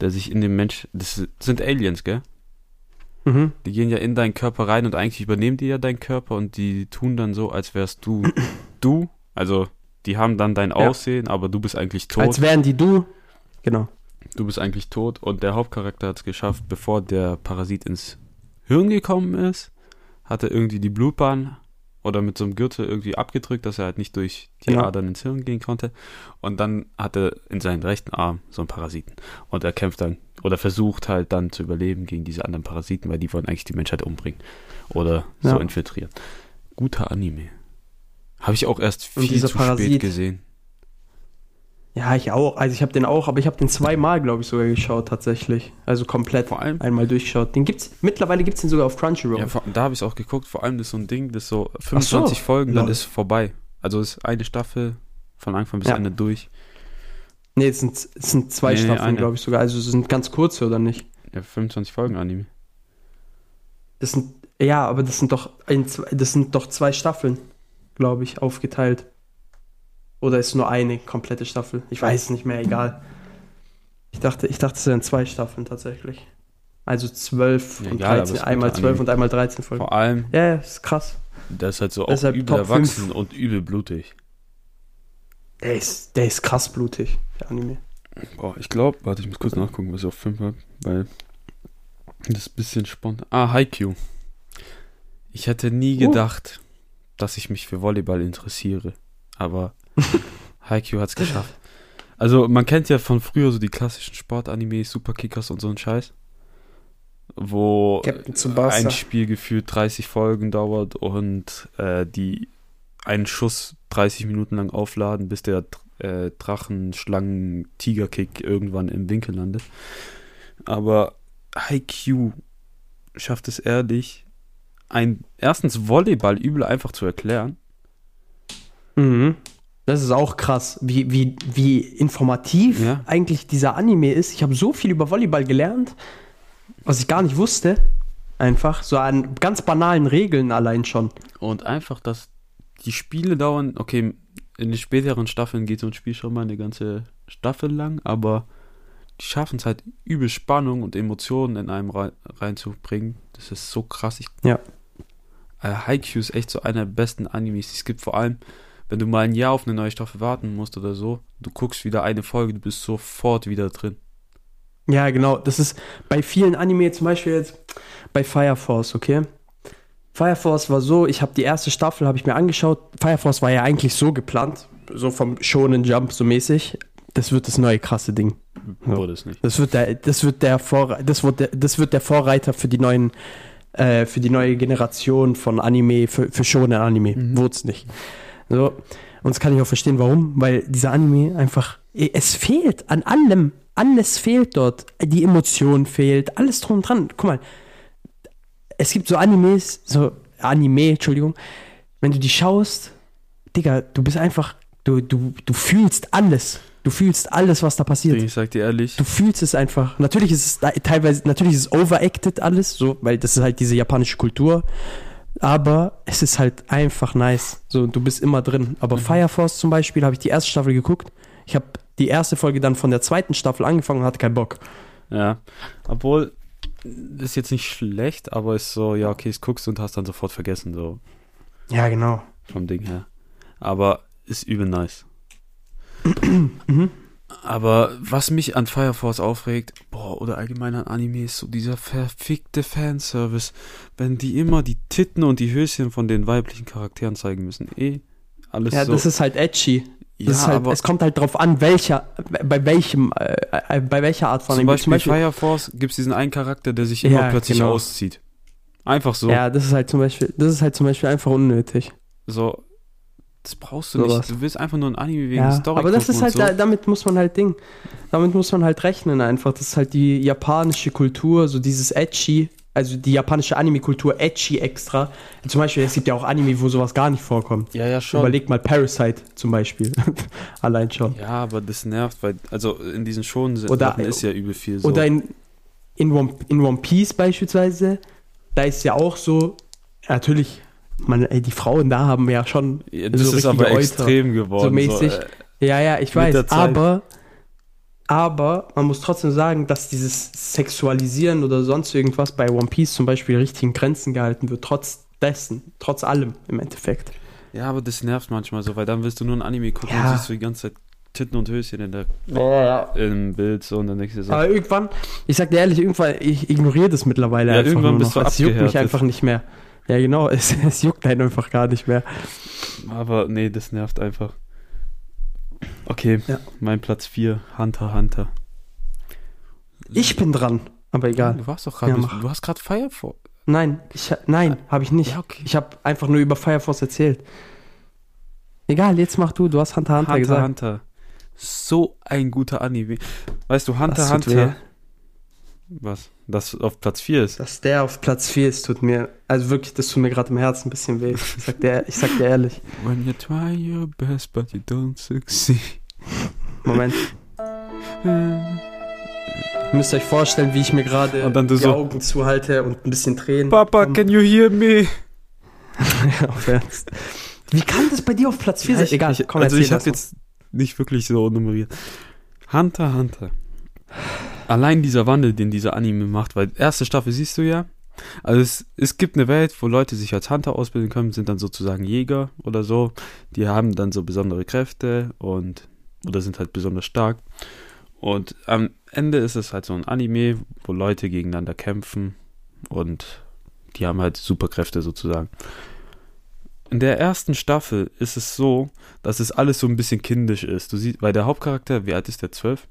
S3: der sich in dem Mensch, das sind Aliens, gell?
S2: Mhm.
S3: Die gehen ja in deinen Körper rein und eigentlich übernehmen die ja deinen Körper und die tun dann so, als wärst du du. Also, die haben dann dein
S2: Ja.
S3: Aussehen, aber du bist eigentlich tot.
S2: Als wären die du. Genau.
S3: du bist eigentlich tot und der Hauptcharakter hat es geschafft, bevor der Parasit ins Hirn gekommen ist, hat er irgendwie die Blutbahn oder mit so einem Gürtel irgendwie abgedrückt, dass er halt nicht durch die
S2: Genau.
S3: Adern ins Hirn gehen konnte. Und dann hat er in seinen rechten Arm so einen Parasiten. Und er kämpft dann oder versucht halt dann zu überleben gegen diese anderen Parasiten, weil die wollen eigentlich die Menschheit umbringen oder so
S2: Ja.
S3: infiltrieren. Guter Anime. Habe ich auch erst viel zu spät
S2: Parasit-
S3: gesehen.
S2: Ja, ich auch. Also ich habe den auch, aber ich habe den zweimal, glaube ich, sogar geschaut tatsächlich. Also komplett
S3: Vor allem
S2: einmal durchgeschaut. Den gibt's, mittlerweile gibt's den sogar auf Crunchyroll.
S3: Ja, vor, da habe ich auch geguckt. Vor allem das ist so ein Ding, das so 25 Folgen, dann
S2: Lol.
S3: ist vorbei. Also ist eine Staffel von Anfang bis
S2: Ja.
S3: Ende durch.
S2: nee, es sind, es sind zwei
S3: Nee,
S2: Staffeln, glaube ich sogar. Also es sind ganz kurze, oder nicht?
S3: Ja, 25 Folgen Anime.
S2: Das sind, ja, aber das sind doch, ein, das sind doch zwei Staffeln, glaube ich, aufgeteilt. Oder ist nur eine komplette Staffel? Ich weiß es nicht mehr, egal. Ich dachte, ich dachte, es wären zwei Staffeln tatsächlich. Also zwölf
S3: Ja,
S2: und
S3: egal, aber
S2: 13,
S3: es ist
S2: einmal
S3: guter
S2: zwölf
S3: Anime.
S2: und einmal 13 Folgen.
S3: Vor allem,
S2: Ja, ja, ist krass.
S3: der ist halt so auch
S2: Deshalb
S3: übel
S2: Top
S3: erwachsen
S2: fünf.
S3: und übel blutig.
S2: Der ist, der ist krass blutig, der Anime.
S3: Boah, ich glaube, warte, ich muss kurz nachgucken, was ich auf 5 habe, weil das ist ein bisschen spontan. Ah, Haikyuu. Ich hätte nie
S2: Uh.
S3: gedacht, dass ich mich für Volleyball interessiere, aber Haikyuu hat's geschafft. Also, man kennt ja von früher so die klassischen Sportanimes, Superkickers und so ein Scheiß, wo ein Spiel gefühlt 30 Folgen dauert und äh, die einen Schuss 30 Minuten lang aufladen, bis der äh, Drachen, Schlangen, Tigerkick irgendwann im Winkel landet. aber IQ schafft es ehrlich, ein erstens Volleyball übel einfach zu erklären.
S2: Mhm. Das ist auch krass, wie, wie, wie informativ
S3: Ja.
S2: eigentlich dieser Anime ist. Ich habe so viel über Volleyball gelernt, was ich gar nicht wusste. Einfach so an ganz banalen Regeln allein schon.
S3: Und einfach, dass die Spiele dauern, okay, in den späteren Staffeln geht so ein Spiel schon mal eine ganze Staffel lang, aber die schaffen es halt übel Spannung und Emotionen in einem rein, reinzubringen. Das ist so krass. Ich,
S2: Ja.
S3: äh, Haikyuu ist echt so einer der besten Animes, es gibt. Vor allem, wenn du mal ein Jahr auf eine neue Staffel warten musst oder so, du guckst wieder eine Folge, du bist sofort wieder drin.
S2: Ja, genau. Das ist bei vielen Anime, zum Beispiel jetzt bei Fire Force, okay? Fire Force war so, ich habe die erste Staffel, habe ich mir angeschaut. Fire Force war ja eigentlich so geplant, so vom Shonen Jump so mäßig. Das wird das neue krasse Ding.
S3: Wurde es nicht.
S2: Das wird der, das wird der Vorre das wird der, das wird der Vorreiter für die neuen, äh, für die neue Generation von Anime, für, für Shonen Anime.
S3: Mhm.
S2: Wurde es nicht. So. Und das kann ich auch verstehen, warum, weil dieser Anime einfach, es fehlt an allem, alles fehlt dort. Die Emotion fehlt, alles drum und dran. Guck mal, es gibt so Animes, so Anime, Entschuldigung, wenn du die schaust, Digga, du bist einfach, du, du, du fühlst alles. Du fühlst alles, was da passiert.
S3: Ich sag dir ehrlich,
S2: Du fühlst es einfach. Natürlich ist es teilweise, natürlich ist es overacted alles, so, weil das ist halt diese japanische Kultur. Aber es ist halt einfach nice. So, du bist immer drin. Aber Fire Force zum Beispiel, habe ich die erste Staffel geguckt. Ich habe die erste Folge dann von der zweiten Staffel angefangen und hatte keinen Bock.
S3: Ja, obwohl, ist jetzt nicht schlecht, aber ist so, ja, okay, es guckst du und hast dann sofort vergessen, so
S2: Ja, genau.
S3: vom Ding her. Aber ist übel nice.
S2: Mhm.
S3: Aber was mich an Fire Force aufregt, boah, oder allgemein an Anime, ist so dieser verfickte Fanservice. Wenn die immer die Titten und die Höschen von den weiblichen Charakteren zeigen müssen. Eh, alles
S2: Ja,
S3: so.
S2: das ist halt edgy.
S3: ja,
S2: halt,
S3: aber
S2: es kommt halt drauf an, welcher, bei welchem, äh, äh, bei welcher Art von
S3: zum
S2: Anime.
S3: Beispiel, Fire Force gibt es diesen einen Charakter, der sich immer
S2: Ja,
S3: plötzlich
S2: genau.
S3: auszieht. Einfach so.
S2: Ja, das ist halt zum Beispiel, das ist halt zum Beispiel einfach unnötig.
S3: So, das brauchst du
S2: Sowas.
S3: nicht. Du willst einfach nur ein Anime wegen
S2: Ja,
S3: Story
S2: aber das ist halt,
S3: so.
S2: da, damit muss man halt Ding, damit muss man halt rechnen einfach. Das ist halt die japanische Kultur, so dieses Edgy, also die japanische Anime-Kultur Edgy extra. Zum Beispiel, es gibt ja auch Anime, wo sowas gar nicht vorkommt.
S3: Ja, ja, schon.
S2: Überleg mal Parasite zum Beispiel. Allein schon.
S3: Ja, aber das nervt, weil, also in diesen Schonen
S2: Oder-
S3: ist ja übel viel so.
S2: Oder in, in, One, in One Piece beispielsweise, da ist ja auch so, natürlich, man, ey, die Frauen da haben ja schon
S3: ja, das
S2: so
S3: ist aber
S2: richtige
S3: extrem geworden.
S2: so mäßig.
S3: äh,
S2: Ja, ja, ich weiß, aber, aber man muss trotzdem sagen, dass dieses Sexualisieren oder sonst irgendwas bei One Piece zum Beispiel richtig in Grenzen gehalten wird, trotz dessen, trotz allem im Endeffekt.
S3: ja, aber das nervt manchmal so, weil dann willst du nur ein Anime gucken
S2: Ja.
S3: und siehst du die ganze Zeit Titten und Höschen in der,
S2: Ja.
S3: im Bild so und dann denkst du so,
S2: Aber irgendwann, ich sag dir ehrlich, irgendwann, ich ignoriere das mittlerweile
S3: Ja,
S2: einfach
S3: irgendwann
S2: nur
S3: bist
S2: noch.
S3: du
S2: Es juckt mich einfach nicht mehr. Ja, genau, es, es juckt einen einfach gar nicht mehr.
S3: aber nee, das nervt einfach. Okay,
S2: Ja.
S3: mein Platz 4, Hunter Hunter.
S2: Ich bin dran, aber egal.
S3: Du warst doch gerade,
S2: Ja,
S3: du hast gerade Fire Force.
S2: Nein, ich, nein, habe ich nicht.
S3: Ja, okay.
S2: Ich habe einfach nur über Fire Force erzählt. Egal, jetzt mach du, du hast Hunter Hunter
S3: Hunter
S2: gesagt.
S3: Hunter. So ein guter Anime. Weißt du, Hunter
S2: tut
S3: Hunter. Was? Das auf Platz 4 ist.
S2: Dass der auf Platz 4 ist, tut mir, also wirklich, das tut mir gerade im Herzen ein bisschen weh. Ich sag dir, ich sag dir ehrlich.
S3: When you try your best, but you don't succeed.
S2: Moment. Ihr müsst euch vorstellen, wie ich mir gerade die
S3: so-
S2: Augen zuhalte und ein bisschen Tränen.
S3: Papa,
S2: kommen.
S3: can you hear me?
S2: auf Ernst. Wie kann das bei dir auf Platz 4 sein? Egal,
S3: ich,
S2: komm,
S3: also ich habe
S2: das
S3: jetzt nicht wirklich so nummeriert. Hunter Hunter. Allein dieser Wandel, den dieser Anime macht, weil erste Staffel siehst du ja. Also es, es gibt eine Welt, wo Leute sich als Hunter ausbilden können, sind dann sozusagen Jäger oder so. Die haben dann so besondere Kräfte und oder sind halt besonders stark. Und am Ende ist es halt so ein Anime, wo Leute gegeneinander kämpfen und die haben halt Superkräfte sozusagen. In der ersten Staffel ist es so, dass es alles so ein bisschen kindisch ist. Du siehst, weil der Hauptcharakter, wie alt ist der? Zwölf?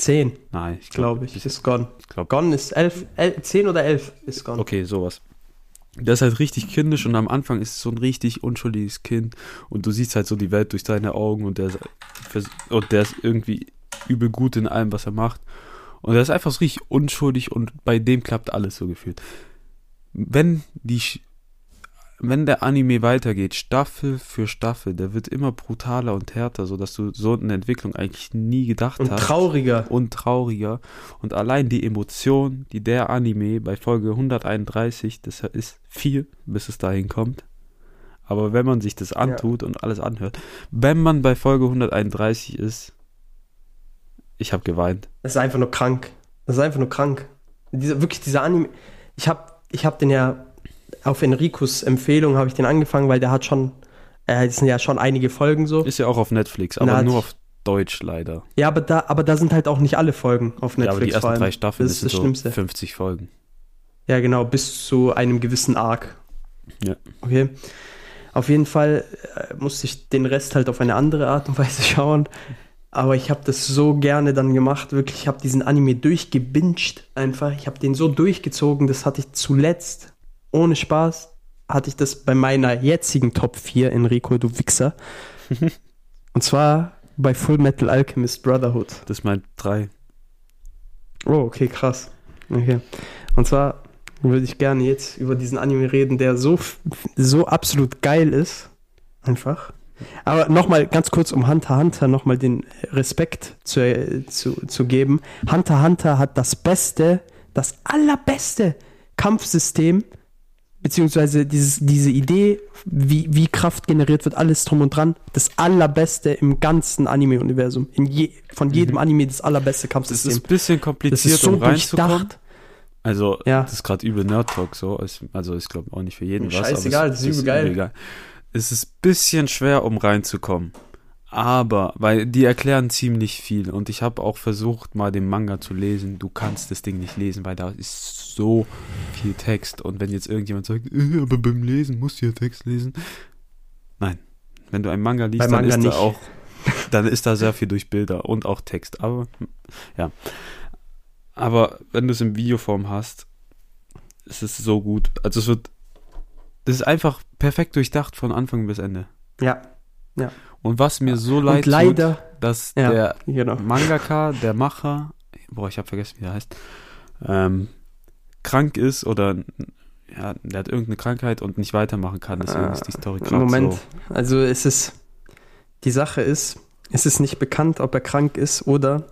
S2: 10,
S3: Nein, ich glaube.
S2: glaube ich, ist Gone.
S3: Ich glaube.
S2: Gone ist 11, 11, 10 oder 11 ist Gone.
S3: Okay, sowas. Der ist halt richtig kindisch und am Anfang ist es so ein richtig unschuldiges Kind und du siehst halt so die Welt durch seine Augen und der ist, und der ist irgendwie übel gut in allem, was er macht. Und der ist einfach so richtig unschuldig und bei dem klappt alles so gefühlt. Wenn die, wenn der Anime weitergeht, Staffel für Staffel, der wird immer brutaler und härter, so dass du so eine Entwicklung eigentlich nie gedacht
S2: Und
S3: hast.
S2: trauriger.
S3: und trauriger. Und allein die Emotion, die der Anime bei Folge 131, das ist viel, bis es dahin kommt. Aber wenn man sich das antut und alles anhört, wenn man bei Folge 131 ist, ich habe geweint.
S2: Das ist einfach nur krank. Das ist einfach nur krank. Dieser, wirklich dieser Anime. Ich habe ich hab den ja auf Enricos Empfehlung habe ich den angefangen, weil der hat schon, äh, es sind ja schon einige Folgen so.
S3: Ist ja auch auf Netflix, aber nur auf Deutsch leider.
S2: Ja, aber da, aber da sind halt auch nicht alle Folgen auf Netflix.
S3: ja, aber die ersten drei Staffeln
S2: das ist
S3: sind
S2: das
S3: so
S2: Schlimmste.
S3: 50 Folgen.
S2: Ja, genau, bis zu einem gewissen Arc.
S3: Ja.
S2: Okay. Auf jeden Fall äh, musste ich den Rest halt auf eine andere Art und Weise schauen. Aber ich habe das so gerne dann gemacht, wirklich. Ich habe diesen Anime durchgebinged einfach. Ich habe den so durchgezogen, das hatte ich zuletzt, ohne Spaß, hatte ich das bei meiner jetzigen Top 4, Enrico, du Wichser. und zwar bei Full Metal Alchemist Brotherhood.
S3: Das ist mein drei.
S2: Oh, okay, krass. Okay. Und zwar würde ich gerne jetzt über diesen Anime reden, der so, so absolut geil ist. Einfach. Aber nochmal ganz kurz, um Hunter Hunter nochmal den Respekt zu, äh, zu, zu geben. Hunter Hunter hat das beste, das allerbeste Kampfsystem, beziehungsweise dieses, diese Idee, wie, wie Kraft generiert wird, alles drum und dran, das allerbeste im ganzen Anime-Universum. Je, von jedem Anime das allerbeste
S3: Das ist
S2: Kampfsystem.
S3: ein bisschen
S2: Das
S3: kompliziert,
S2: ist so
S3: um reinzukommen.
S2: durchdacht.
S3: Also,
S2: Ja.
S3: das ist gerade übel Nerd-Talk so. Es- Also, ich glaube auch nicht für jeden was. aber
S2: Scheißegal,
S3: es
S2: das ist übel geil.
S3: egal. Es ist ein bisschen schwer, um reinzukommen. Aber, weil die erklären ziemlich viel. Und ich habe auch versucht, mal den Manga zu lesen. Du kannst das Ding nicht lesen, weil da ist so viel Text. Und wenn jetzt irgendjemand sagt, äh, aber beim Lesen musst du ja Text lesen. Nein. Wenn du einen Manga liest,
S2: Bei
S3: dann
S2: Manga
S3: ist
S2: nicht.
S3: da auch, dann ist da sehr viel durch Bilder und auch Text. Aber, ja. Aber wenn du es in Videoform hast, ist es so gut. Also es wird, das ist einfach perfekt durchdacht von Anfang bis Ende.
S2: Ja,
S3: Und was mir so leid
S2: und leider,
S3: tut, dass
S2: Ja.
S3: der
S2: genau.
S3: Mangaka, der Macher, boah, ich habe vergessen, wie er heißt, ähm, krank ist oder ja, der hat irgendeine Krankheit und nicht weitermachen kann. Deswegen ist die Story gerade
S2: Moment,
S3: so.
S2: also es ist, die Sache ist, es ist nicht bekannt, ob er krank ist oder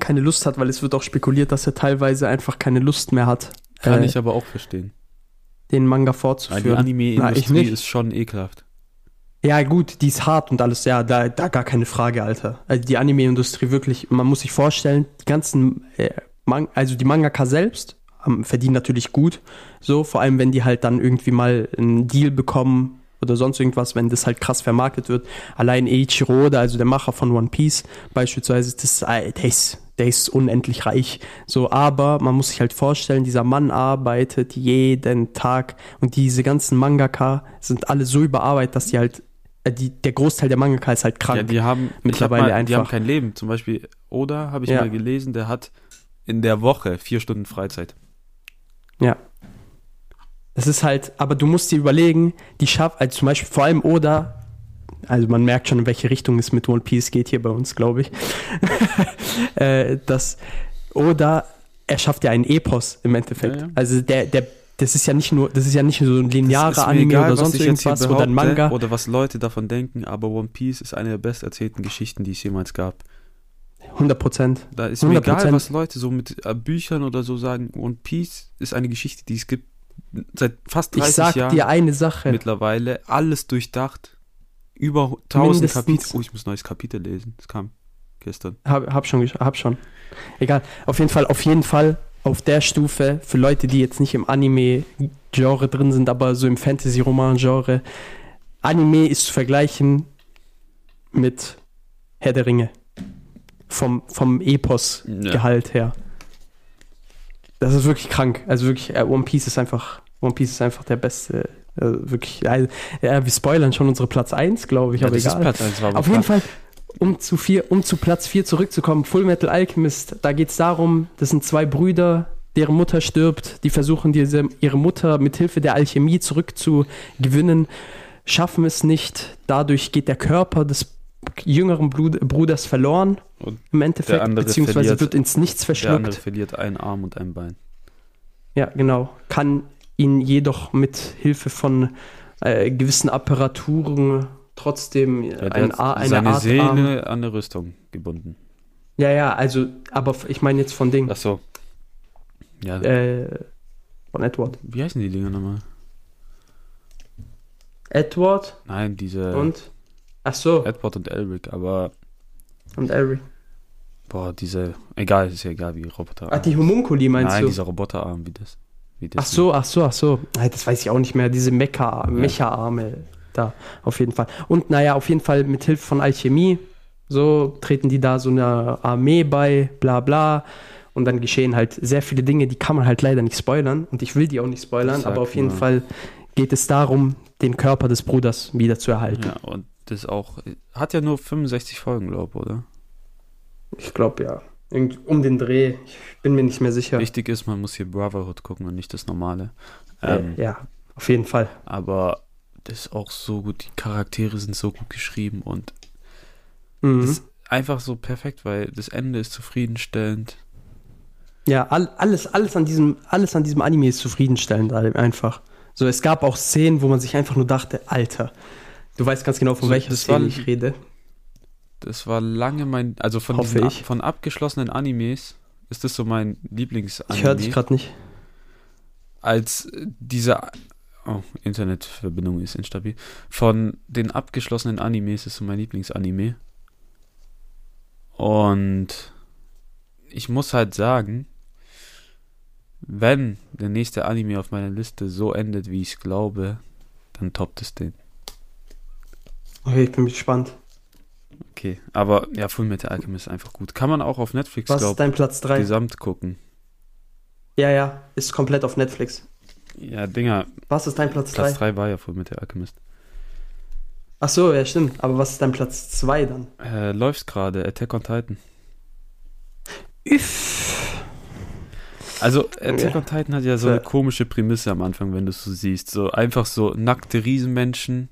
S2: keine Lust hat, weil es wird auch spekuliert, dass er teilweise einfach keine Lust mehr hat,
S3: Kann
S2: äh,
S3: ich aber auch verstehen.
S2: den Manga
S3: Weil die
S2: fortzuführen. Na, ich
S3: Anime-Industrie ist schon ekelhaft.
S2: Ja, gut, die ist hart und alles, ja, da, da gar keine Frage, Alter. Also die Anime-Industrie wirklich, man muss sich vorstellen, die ganzen, äh, Man also die Mangaka selbst ähm, verdienen natürlich gut, so, vor allem wenn die halt dann irgendwie mal einen Deal bekommen oder sonst irgendwas, wenn das halt krass vermarktet wird. Allein Eiichiro also der Macher von One Piece beispielsweise, das, äh, der, ist, der ist unendlich reich. So, aber man muss sich halt vorstellen, dieser Mann arbeitet jeden Tag und diese ganzen Mangaka sind alle so überarbeitet, dass die halt, die, der Großteil der Mangaka ist halt krank.
S3: Ja, die haben
S2: Mittlerweile
S3: mal, Die haben
S2: einfach.
S3: kein Leben. Zum Beispiel Oda, habe ich
S2: Ja.
S3: mal gelesen, der hat in der Woche vier Stunden Freizeit.
S2: Ja. Das ist halt, aber du musst dir überlegen, die schafft, also zum Beispiel vor allem Oda, also man merkt schon, in welche Richtung es mit One Piece geht hier bei uns, glaube ich, äh, dass Oda, er schafft ja einen Epos im Endeffekt.
S3: Ja, ja.
S2: Also der, der, das ist ja nicht nur, das ist ja nicht nur so ein linearer Anime
S3: egal,
S2: oder
S3: was
S2: sonst
S3: ich
S2: irgendwas oder ein Manga.
S3: Oder was Leute davon denken, aber One Piece ist eine der besterzählten Geschichten, die es jemals gab.
S2: 100 Prozent.
S3: Da ist mir egal,
S2: 100%.
S3: was Leute so mit äh, Büchern oder so sagen. One Piece ist eine Geschichte, die es gibt seit fast
S2: Ich
S3: 30
S2: sag
S3: Jahren
S2: dir eine Sache.
S3: mittlerweile. Alles durchdacht. Über 1000
S2: Mindestens.
S3: Kapitel. Oh, ich muss ein neues Kapitel lesen. Das kam gestern.
S2: Hab, hab schon, hab schon. Egal. Auf jeden Fall, auf jeden Fall auf der Stufe für Leute, die jetzt nicht im Anime-Genre drin sind, aber so im Fantasy-Roman-Genre. Anime ist zu vergleichen mit Herr der Ringe. Vom, vom Epos-Gehalt her. Das ist wirklich krank. Also wirklich, äh, One Piece ist einfach, One Piece ist einfach der beste. Äh, wirklich, äh, ja, wir spoilern schon unsere Platz 1, glaube ich,
S3: Ja,
S2: aber egal.
S3: Platz 1, war
S2: Auf jeden. Fall, um zu, vier, um zu Platz 4 zurückzukommen, Full Metal Alchemist, da geht es darum, das sind zwei Brüder, deren Mutter stirbt, die versuchen diese, ihre Mutter mit Hilfe der Alchemie zurückzugewinnen, schaffen es nicht, dadurch geht der Körper des jüngeren Bruders verloren
S3: Und
S2: im Endeffekt, beziehungsweise
S3: verliert-
S2: wird ins Nichts
S3: der andere
S2: verschluckt.
S3: verliert einen Arm und ein Bein.
S2: Ja, genau. Kann ihn jedoch mit Hilfe von äh, gewissen Apparaturen trotzdem
S3: Ja,
S2: ein, eine
S3: seine
S2: Art
S3: Seele
S2: Arm.
S3: an eine Rüstung gebunden.
S2: Ja, ja, also, aber ich meine jetzt von Ding.
S3: Ach so. Ja,
S2: Äh, von Edward.
S3: wie heißen die Dinger nochmal?
S2: Edward
S3: Nein, diese
S2: und. Ach so,
S3: Edward und Elric, aber
S2: und Elric.
S3: boah, diese, egal, ist ja egal, wie Roboter.
S2: Ach, die Homunculi meinst
S3: Nein,
S2: du?
S3: dieser Roboterarm, wie das. Wie das
S2: Ach so, ach so, ach so. Das weiß ich auch nicht mehr. Diese Mecha, Mecha-Arme da, auf jeden Fall. Und naja, auf jeden Fall mit Hilfe von Alchemie, so treten die da so einer Armee bei, bla bla. Und dann geschehen halt sehr viele Dinge, die kann man halt leider nicht spoilern. Und ich will die auch nicht spoilern, aber auf jeden
S3: mal.
S2: Fall geht es darum, den Körper des Bruders wieder zu erhalten.
S3: Ja, und das auch, hat ja nur 65 Folgen, glaube ich, oder?
S2: Ich glaube ja. Irgend- Um den Dreh. Ich bin mir nicht mehr sicher.
S3: Wichtig ist, man muss hier Brotherhood gucken und nicht das normale.
S2: äh,
S3: Ähm,
S2: ja, auf jeden Fall.
S3: Aber das ist auch so gut, die Charaktere sind so gut geschrieben und
S2: Mhm.
S3: das ist einfach so perfekt, weil das Ende ist zufriedenstellend.
S2: Ja, all, alles, alles, an diesem, alles an diesem Anime ist zufriedenstellend einfach. So, es gab auch Szenen, wo man sich einfach nur dachte, Alter, du weißt ganz genau, von
S3: So,
S2: welcher Szene
S3: war-
S2: ich rede.
S3: Das war lange mein, also von, diesen,
S2: ich.
S3: von abgeschlossenen Animes ist das so mein Lieblingsanime.
S2: Ich höre dich gerade nicht.
S3: als äh, diese oh, Internetverbindung ist instabil. Von den abgeschlossenen Animes ist so mein Lieblingsanime. Und ich muss halt sagen, wenn der nächste Anime auf meiner Liste so endet, wie ich es glaube, dann toppt es den.
S2: Okay, ich bin gespannt.
S3: Okay, aber ja, Fullmetal Alchemist ist einfach gut. Kann man auch auf Netflix, glaube ich,
S2: 3?
S3: gesamt gucken.
S2: Ja, ja, ist komplett auf Netflix.
S3: Ja, Dinger,
S2: Was ist dein Platz 3?
S3: Platz 3 war ja Fullmetal Alchemist.
S2: Ach so, ja, stimmt. Aber was ist dein Platz 2 dann?
S3: Äh, läuft's gerade, Attack on Titan.
S2: Üff.
S3: Also, Attack
S2: Ja.
S3: on Titan hat ja so eine komische Prämisse am Anfang, wenn du es so siehst. So einfach so nackte Riesenmenschen,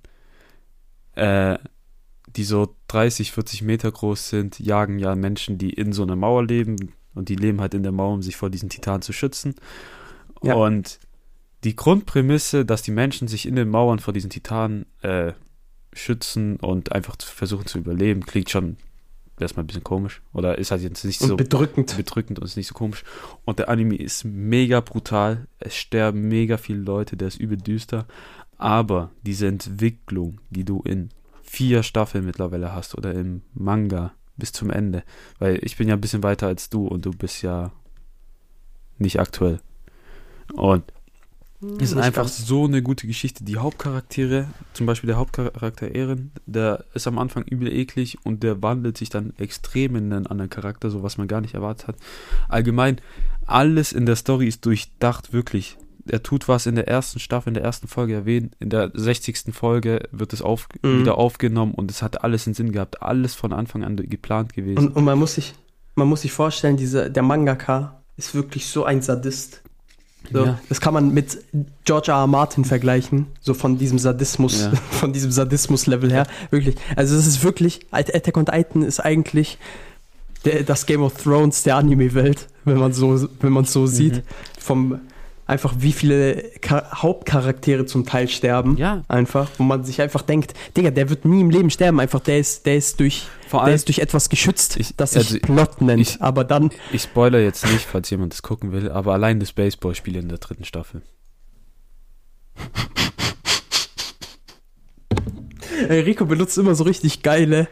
S3: äh, die so 30, 40 Meter groß sind, jagen ja Menschen, die in so einer Mauer leben und die leben halt in der Mauer, um sich vor diesen Titanen zu schützen.
S2: Ja.
S3: Und die Grundprämisse, dass die Menschen sich in den Mauern vor diesen Titanen äh, schützen und einfach versuchen zu überleben, klingt schon erstmal ein bisschen komisch. Oder ist halt jetzt nicht
S2: Und
S3: so
S2: bedrückend.
S3: bedrückend und ist nicht so komisch. Und der Anime ist mega brutal. Es sterben mega viele Leute, der ist übel düster. Aber diese Entwicklung, die du in vier Staffeln mittlerweile hast oder im Manga bis zum Ende, weil ich bin ja ein bisschen weiter als du und du bist ja nicht aktuell. Und es ist
S2: Nicht
S3: einfach
S2: ganz.
S3: so eine gute Geschichte. Die Hauptcharaktere, zum Beispiel der Hauptcharakter Eren, der ist am Anfang übel eklig und der wandelt sich dann extrem in einen anderen Charakter, so was man gar nicht erwartet hat. Allgemein, alles in der Story ist durchdacht, wirklich. Er tut was in der ersten Staffel, in der ersten Folge erwähnt, in der 60. Folge wird es auf,
S2: Mhm.
S3: wieder aufgenommen und es hat alles in Sinn gehabt, alles von Anfang an geplant gewesen.
S2: Und, und man muss sich, man muss sich vorstellen, diese, der Mangaka ist wirklich so ein Sadist. So,
S3: Ja.
S2: Das kann man mit George R. R. Martin vergleichen, so von diesem Sadismus,
S3: Ja.
S2: von diesem Sadismus-Level her. Wirklich. Also es ist wirklich, Attack on Titan ist eigentlich der, das Game of Thrones der Anime-Welt, wenn man so, wenn man so sieht. Vom einfach wie viele Ka Hauptcharaktere zum Teil sterben.
S3: Ja.
S2: Einfach, wo man sich einfach denkt, Digga, der wird nie im Leben sterben, einfach der ist, der ist durch,
S3: Vor
S2: der
S3: allem,
S2: ist durch etwas geschützt,
S3: Ich-
S2: das sich
S3: also,
S2: Plot nennt.
S3: ich-
S2: aber dann,
S3: ich spoiler jetzt nicht, falls jemand das gucken will, aber allein das Baseballspiel in der dritten Staffel.
S2: Rico benutzt immer so richtig geile,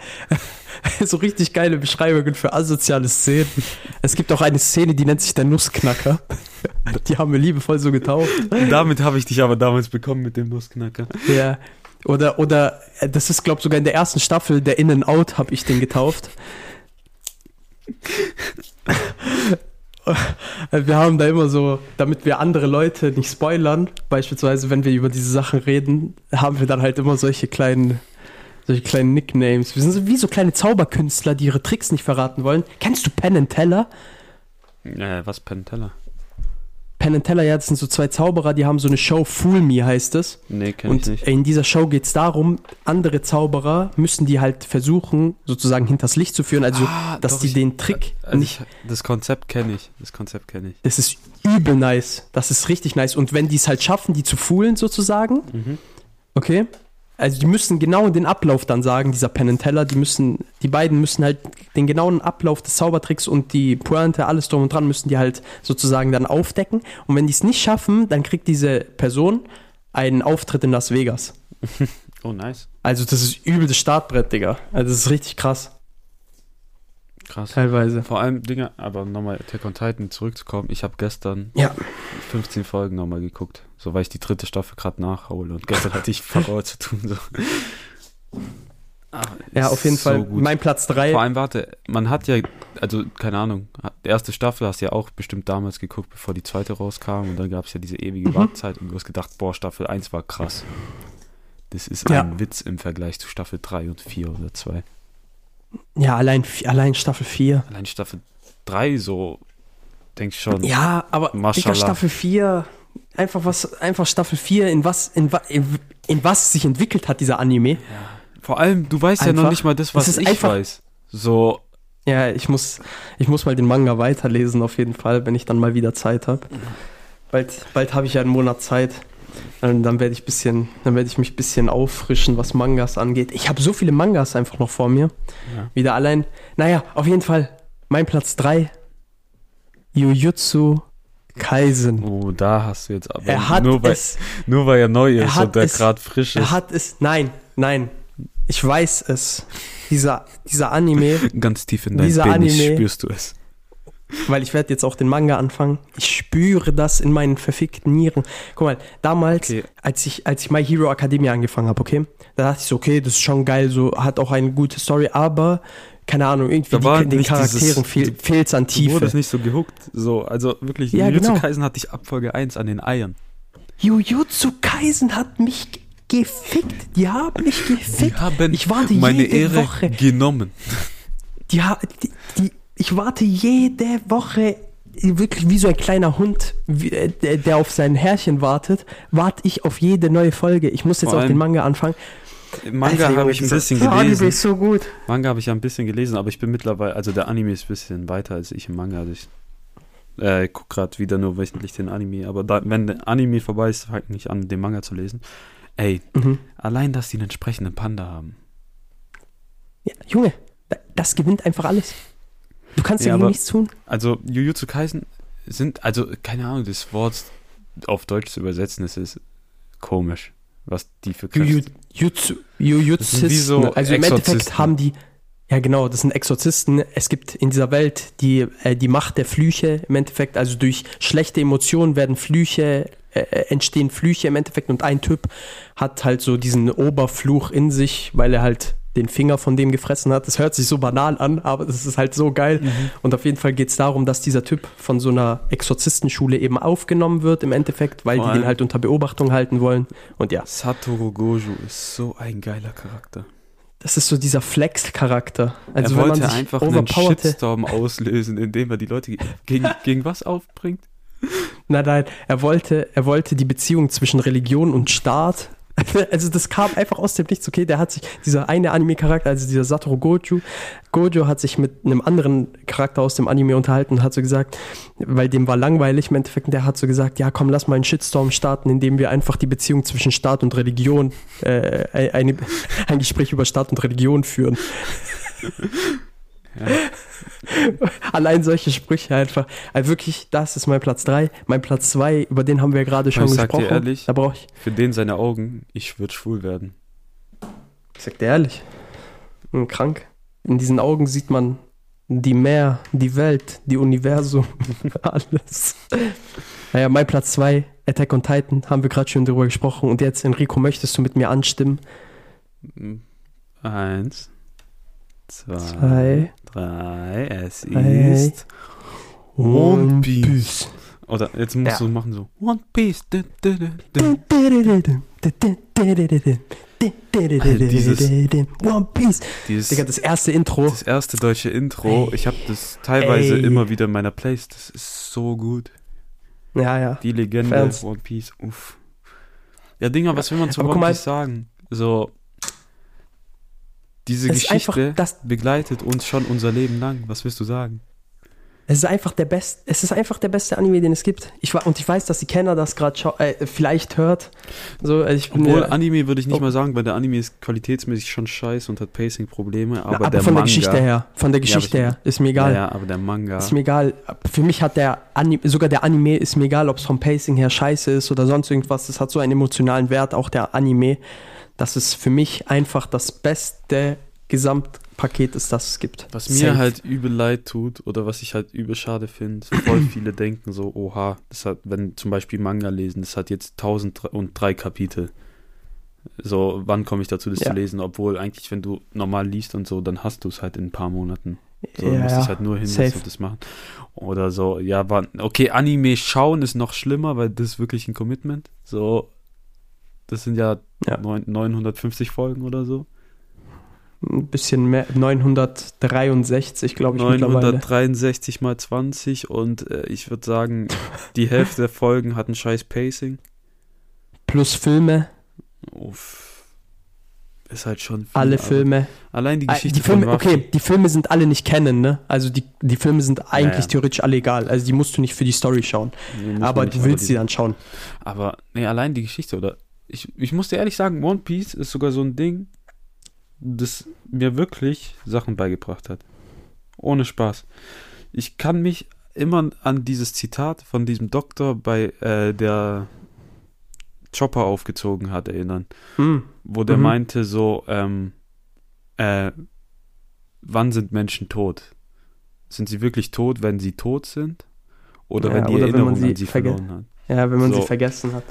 S2: so richtig geile Beschreibungen für asoziale Szenen. Es gibt auch eine Szene, die nennt sich der Nussknacker. Die haben wir liebevoll so getauft.
S3: Damit habe ich dich aber damals bekommen mit dem Nussknacker.
S2: Ja. Oder, oder, äh, das ist, glaube sogar in der ersten Staffel, der In-N-Out, habe ich den getauft. Wir haben da immer so, damit wir andere Leute nicht spoilern, beispielsweise, wenn wir über diese Sachen reden, haben wir dann halt immer solche kleinen, solche kleinen Nicknames. Wir sind so wie so kleine Zauberkünstler, die ihre Tricks nicht verraten wollen. Kennst du Penn and Teller?
S3: Äh, was Penn Teller?
S2: Penn and Teller, ja, das sind so zwei Zauberer, die haben so eine Show, Fool Me heißt es.
S3: Nee, kenn ich
S2: Und
S3: nicht.
S2: in dieser Show geht es darum, andere Zauberer müssen die halt versuchen, sozusagen hinters Licht zu führen, also
S3: Ah,
S2: dass
S3: doch,
S2: die
S3: ich-
S2: den Trick
S3: Also
S2: nicht.
S3: ich, das Konzept kenne ich. Das Konzept kenne ich.
S2: Das ist übel nice. Das ist richtig nice. Und wenn die es halt schaffen, die zu foolen sozusagen,
S3: Mhm.
S2: okay, also die müssen genau den Ablauf dann sagen, dieser Penn and Teller, die müssen, die beiden müssen halt den genauen Ablauf des Zaubertricks und die Pointe, alles drum und dran, müssen die halt sozusagen dann aufdecken. Und wenn die es nicht schaffen, dann kriegt diese Person einen Auftritt in Las Vegas.
S3: Oh, nice.
S2: Also das ist übel das Startbrett, Digga. Also das ist richtig krass,
S3: Krass.
S2: teilweise.
S3: Vor allem Dinge, aber nochmal Attack on Titan zurückzukommen. Ich habe gestern
S2: Ja.
S3: 15 Folgen nochmal geguckt. So, weil ich die dritte Staffel gerade nachhole. Und gestern hatte ich Farol zu tun. So. Ah,
S2: Ja, auf jeden
S3: so
S2: Fall.
S3: gut.
S2: Mein Platz 3.
S3: Vor allem, warte, man hat ja, also keine Ahnung, die erste Staffel hast du ja auch bestimmt damals geguckt, bevor die zweite rauskam und dann gab es ja diese ewige
S2: Mhm.
S3: Wartezeit und du hast gedacht, boah, Staffel 1 war krass. Das ist
S2: Ja.
S3: ein Witz im Vergleich zu Staffel 3 und 4 oder 2.
S2: Ja, allein, allein Staffel 4.
S3: Allein Staffel 3 so, denk ich schon.
S2: Ja, aber. Staffel 4, einfach was, einfach Staffel 4, in was, in, in, in was sich entwickelt hat, dieser Anime.
S3: Vor allem, du weißt ja noch
S2: Einfach.
S3: nicht mal das, was ich
S2: einfach-
S3: weiß. So,
S2: Ja, ich muss, ich muss mal den Manga weiterlesen, auf jeden Fall, wenn ich dann mal wieder Zeit habe. Bald, bald habe ich ja einen Monat Zeit. Und dann werde ich bisschen, dann werde ich mich ein bisschen auffrischen, was Mangas angeht. Ich habe so viele Mangas einfach noch vor mir.
S3: Ja.
S2: Wieder allein. Naja, auf jeden Fall. Mein Platz 3. Jujutsu Kaisen.
S3: oh, da hast du jetzt aber
S2: Er hat
S3: nur, weil,
S2: es
S3: nur weil er neu
S2: er
S3: ist
S2: hat
S3: und der gerade frisch
S2: Er
S3: ist.
S2: hat es. Nein, nein. Ich weiß es. Dieser, dieser Anime,
S3: Ganz tief in deinem
S2: dieser
S3: Penis
S2: Anime-
S3: spürst du es.
S2: weil ich werde jetzt auch den Manga anfangen. Ich spüre das in meinen verfickten Nieren. Guck mal, damals,
S3: Okay.
S2: als ich, als ich My Hero Academia angefangen habe, okay, da dachte ich so, okay, das ist schon geil, so hat auch eine gute Story, aber keine Ahnung, irgendwie die, den Charakteren fehl, fehlt es an
S3: Du
S2: Tiefe.
S3: wurdest nicht so gehuckt. So, also wirklich,
S2: Ja,
S3: Jujutsu
S2: genau.
S3: Kaisen hat dich ab Folge 1 an den Eiern.
S2: Jujutsu Kaisen hat mich ge- gefickt. Die haben mich gefickt.
S3: haben
S2: ich warte
S3: meine
S2: jede
S3: Ehre
S2: Woche.
S3: genommen.
S2: Die, die, die, ich warte jede Woche, wirklich wie so ein kleiner Hund, wie, äh, der, der auf sein Herrchen wartet, warte ich auf jede neue Folge. Ich muss jetzt
S3: Vor
S2: auf den Manga anfangen.
S3: Manga habe ich ein bisschen
S2: dieser Anime
S3: gelesen.
S2: ist so gut.
S3: Manga habe ich ja ein bisschen gelesen, aber ich bin mittlerweile, also der Anime ist ein bisschen weiter als ich im Manga. Also ich äh, gucke gerade wieder nur wöchentlich den Anime, aber da, wenn der Anime vorbei ist, fange ich an, den Manga zu lesen. Ey,
S2: Mhm.
S3: allein, dass die einen entsprechenden Panda haben.
S2: Ja, Junge, da- das gewinnt einfach alles. Du kannst
S3: Ja,
S2: dagegen
S3: aber-
S2: nichts tun.
S3: Also Jujutsu Kaisen sind, also keine Ahnung, das Wort auf Deutsch zu übersetzen, das ist komisch, was die für Kräfte...
S2: Jutsu- Jujutisten.
S3: so
S2: Also im Endeffekt haben die, ja genau, das sind Exorzisten. Es gibt in dieser Welt die, äh, die Macht der Flüche im Endeffekt. Also durch schlechte Emotionen werden Flüche, äh, äh, entstehen Flüche im Endeffekt. Und ein Typ hat halt so diesen Oberfluch in sich, weil er halt den Finger von dem gefressen hat. Das hört sich so banal an, aber das ist halt so geil.
S3: Mhm.
S2: Und auf jeden Fall geht es darum, dass dieser Typ von so einer Exorzistenschule eben aufgenommen wird im Endeffekt, weil
S3: Vor
S2: die den halt unter Beobachtung halten wollen. Und ja,
S3: Satoru Gojo ist so ein geiler Charakter.
S2: Das ist so dieser Flex-Charakter. Also
S3: er
S2: wenn man
S3: wollte
S2: sich
S3: einfach einen. Shitstorm auslösen, indem er die Leute ge- gegen, gegen was aufbringt.
S2: Nein, nein, er wollte, er wollte die Beziehung zwischen Religion und Staat. Also das kam einfach aus dem Nichts. Okay, der hat sich, dieser eine Anime-Charakter, also dieser Satoru Gojo, Gojo hat sich mit einem anderen Charakter aus dem Anime unterhalten und hat so gesagt, weil dem war langweilig im Endeffekt, und der hat so gesagt, ja komm, lass mal einen Shitstorm starten, indem wir einfach die Beziehung zwischen Staat und Religion, äh, eine, ein Gespräch über Staat und Religion führen.
S3: Ja.
S2: Allein solche Sprüche einfach. Also wirklich, das ist mein Platz 3. Mein Platz 2, über den haben wir gerade schon
S3: Ich sag dir
S2: gesprochen.
S3: ehrlich,
S2: da brauche ich.
S3: Für den seine Augen, ich würde schwul werden.
S2: Ich sag dir ehrlich. hm, Krank. In diesen Augen sieht man die Meer, die Welt, die Universum, alles. Naja, mein Platz 2, Attack on Titan, haben wir gerade schon drüber gesprochen. Und jetzt, Enrico, möchtest du mit mir anstimmen?
S3: Eins, zwei,
S2: Zwei,
S3: drei, es
S2: drei.
S3: ist One Piece.
S2: Piece.
S3: Oder jetzt musst
S2: Ja.
S3: du machen so One Piece. Dieses-
S2: One Piece.
S3: Dieses,
S2: Digga, das erste Intro.
S3: das erste deutsche Intro,
S2: Ey.
S3: ich habe das teilweise
S2: Ey.
S3: immer wieder in meiner Playlist. Das ist so gut.
S2: Ja, ja.
S3: Die Legende
S2: Fans.
S3: One Piece, uff. Ja, Dinger, was will man zu
S2: Aber
S3: One
S2: mal-
S3: Piece sagen? So, diese
S2: Es
S3: Geschichte
S2: das-
S3: begleitet uns schon unser Leben lang. Was willst du sagen?
S2: Es ist einfach der best, es ist einfach der beste Anime, den es gibt. Ich, und ich weiß, dass die Kenner das gerade äh, vielleicht hört. So, also ich bin
S3: Obwohl
S2: ja-
S3: Anime würde ich nicht
S2: ob-
S3: mal sagen, weil der Anime ist qualitätsmäßig schon scheiße und hat Pacing-Probleme, aber,
S2: Na, aber
S3: der
S2: von
S3: Manga,
S2: der Geschichte her, von der
S3: Ja,
S2: Geschichte
S3: aber-
S2: her, ist mir egal.
S3: Ja, ja, aber der Manga.
S2: Ist mir egal. Für mich hat der Anime, sogar der Anime ist mir egal, ob es vom Pacing her scheiße ist oder sonst irgendwas. Das hat so einen emotionalen Wert, auch der Anime, dass es für mich einfach das beste Gesamtpaket ist, das es gibt.
S3: Was mir
S2: Safe.
S3: halt übel leid tut oder was ich halt übel schade finde, voll viele denken so, oha, das hat, wenn zum Beispiel Manga lesen, das hat jetzt 1003 Kapitel. So, wann komme ich dazu, das
S2: Ja.
S3: zu lesen? Obwohl eigentlich, wenn du normal liest und so, dann hast du es halt in ein paar Monaten. So,
S2: Ja,
S3: du musst dich halt nur
S2: Safe.
S3: und das machen. Oder so, ja, wann, okay, Anime schauen ist noch schlimmer, weil das ist wirklich ein Commitment. So, das sind ja,
S2: Ja.
S3: neun- 950 Folgen oder so.
S2: Ein bisschen mehr, 963, glaube ich, mittlerweile.
S3: 963 mal 20 und äh, ich würde sagen, die Hälfte der Folgen hatten scheiß Pacing.
S2: Plus Filme,
S3: Uff. Ist halt schon viel,
S2: alle Filme.
S3: Allein die
S2: Ah,
S3: Geschichte
S2: die Filme,
S3: von Ruffy.
S2: okay, die Filme sind alle nicht kennen, ne? Also die, die Filme sind eigentlich
S3: ja.
S2: theoretisch alle egal. Also die musst du nicht für die Story schauen.
S3: Nee,
S2: aber du willst
S3: die-
S2: sie dann schauen.
S3: Aber, nee, allein die Geschichte, oder? Ich, ich muss dir ehrlich sagen, One Piece ist sogar so ein Ding, das mir wirklich Sachen beigebracht hat. Ohne Spaß. Ich kann mich immer an dieses Zitat von diesem Doktor bei äh, der Chopper aufgezogen hat erinnern.
S2: Hm.
S3: wo der
S2: Mhm.
S3: meinte so, ähm, äh, wann sind Menschen tot? Sind sie wirklich tot, wenn sie tot sind? Oder
S2: Ja,
S3: wenn die
S2: oder wenn man
S3: Erinnerung
S2: sie
S3: an sie verloren hat?
S2: Ja, wenn man
S3: So.
S2: sie vergessen hat.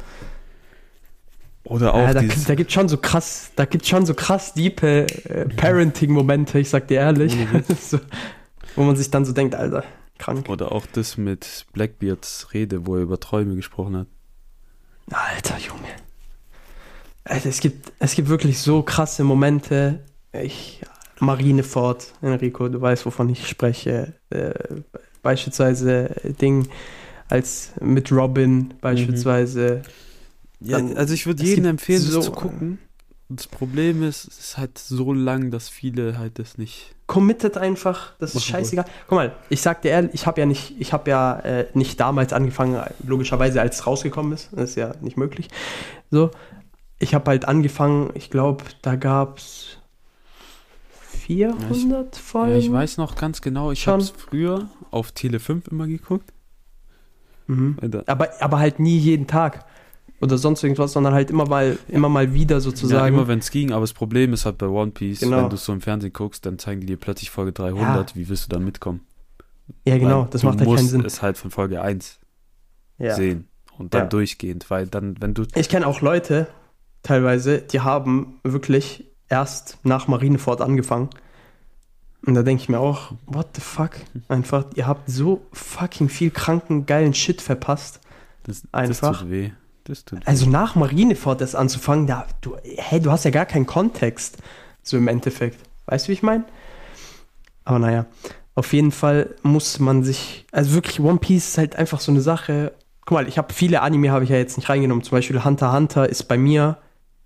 S3: Oder auch
S2: Ja, da,
S3: dieses,
S2: da gibt schon so krass, da gibt schon so krass diepe äh, Parenting-Momente, ich sag dir ehrlich.
S3: Ohne
S2: so, wo man sich dann so denkt, Alter, krank.
S3: oder auch das mit Blackbeards Rede, wo er über Träume gesprochen hat.
S2: Alter, Junge. Alter, es gibt, es gibt wirklich so krasse Momente. Ich, Marineford, Enrico, du weißt, wovon ich spreche. Äh, beispielsweise Ding als mit Robin, beispielsweise.
S3: Ja, also ich würde jedem empfehlen,
S2: so-
S3: das zu gucken. Das Problem ist, es ist halt so lang, dass viele halt das nicht.
S2: committed einfach, das ist scheißegal. Guck mal, ich sag dir ehrlich, ich habe ja nicht, ich habe ja äh, nicht damals angefangen, logischerweise als es rausgekommen ist, das ist ja nicht möglich. So, ich habe halt angefangen, ich glaube, da gab's 400 Folgen.
S3: Ja, ich weiß noch ganz genau, ich habe es früher auf Tele 5 immer geguckt.
S2: Mhm. Aber, aber halt nie jeden Tag oder sonst irgendwas, sondern halt immer mal, immer mal wieder
S3: Ja,
S2: sozusagen.
S3: immer wenn es ging, aber das Problem ist halt bei One Piece,
S2: Genau.
S3: wenn du so im Fernsehen guckst, dann zeigen die dir plötzlich Folge 300, wie willst du da mitkommen?
S2: ja, genau,
S3: Weil
S2: das
S3: du
S2: macht halt keinen
S3: musst
S2: Sinn.
S3: es halt von Folge 1
S2: Ja.
S3: sehen und dann
S2: Ja.
S3: durchgehend, weil dann, wenn du,
S2: Ich kenne auch Leute, teilweise, die haben wirklich erst nach Marineford angefangen. Und da denke ich mir auch, what the fuck? Einfach, ihr habt so fucking viel kranken, geilen Shit verpasst.
S3: das,
S2: Einfach.
S3: das tut weh. Das tut.
S2: Also nach Marineford das anzufangen, da, du, hey, du hast ja gar keinen Kontext. So im Endeffekt. Weißt du, wie ich meine? Aber naja, auf jeden Fall muss man sich, also wirklich, One Piece ist halt einfach so eine Sache. Guck mal, ich habe viele Anime habe ich ja jetzt nicht reingenommen. Zum Beispiel Hunter x Hunter ist bei mir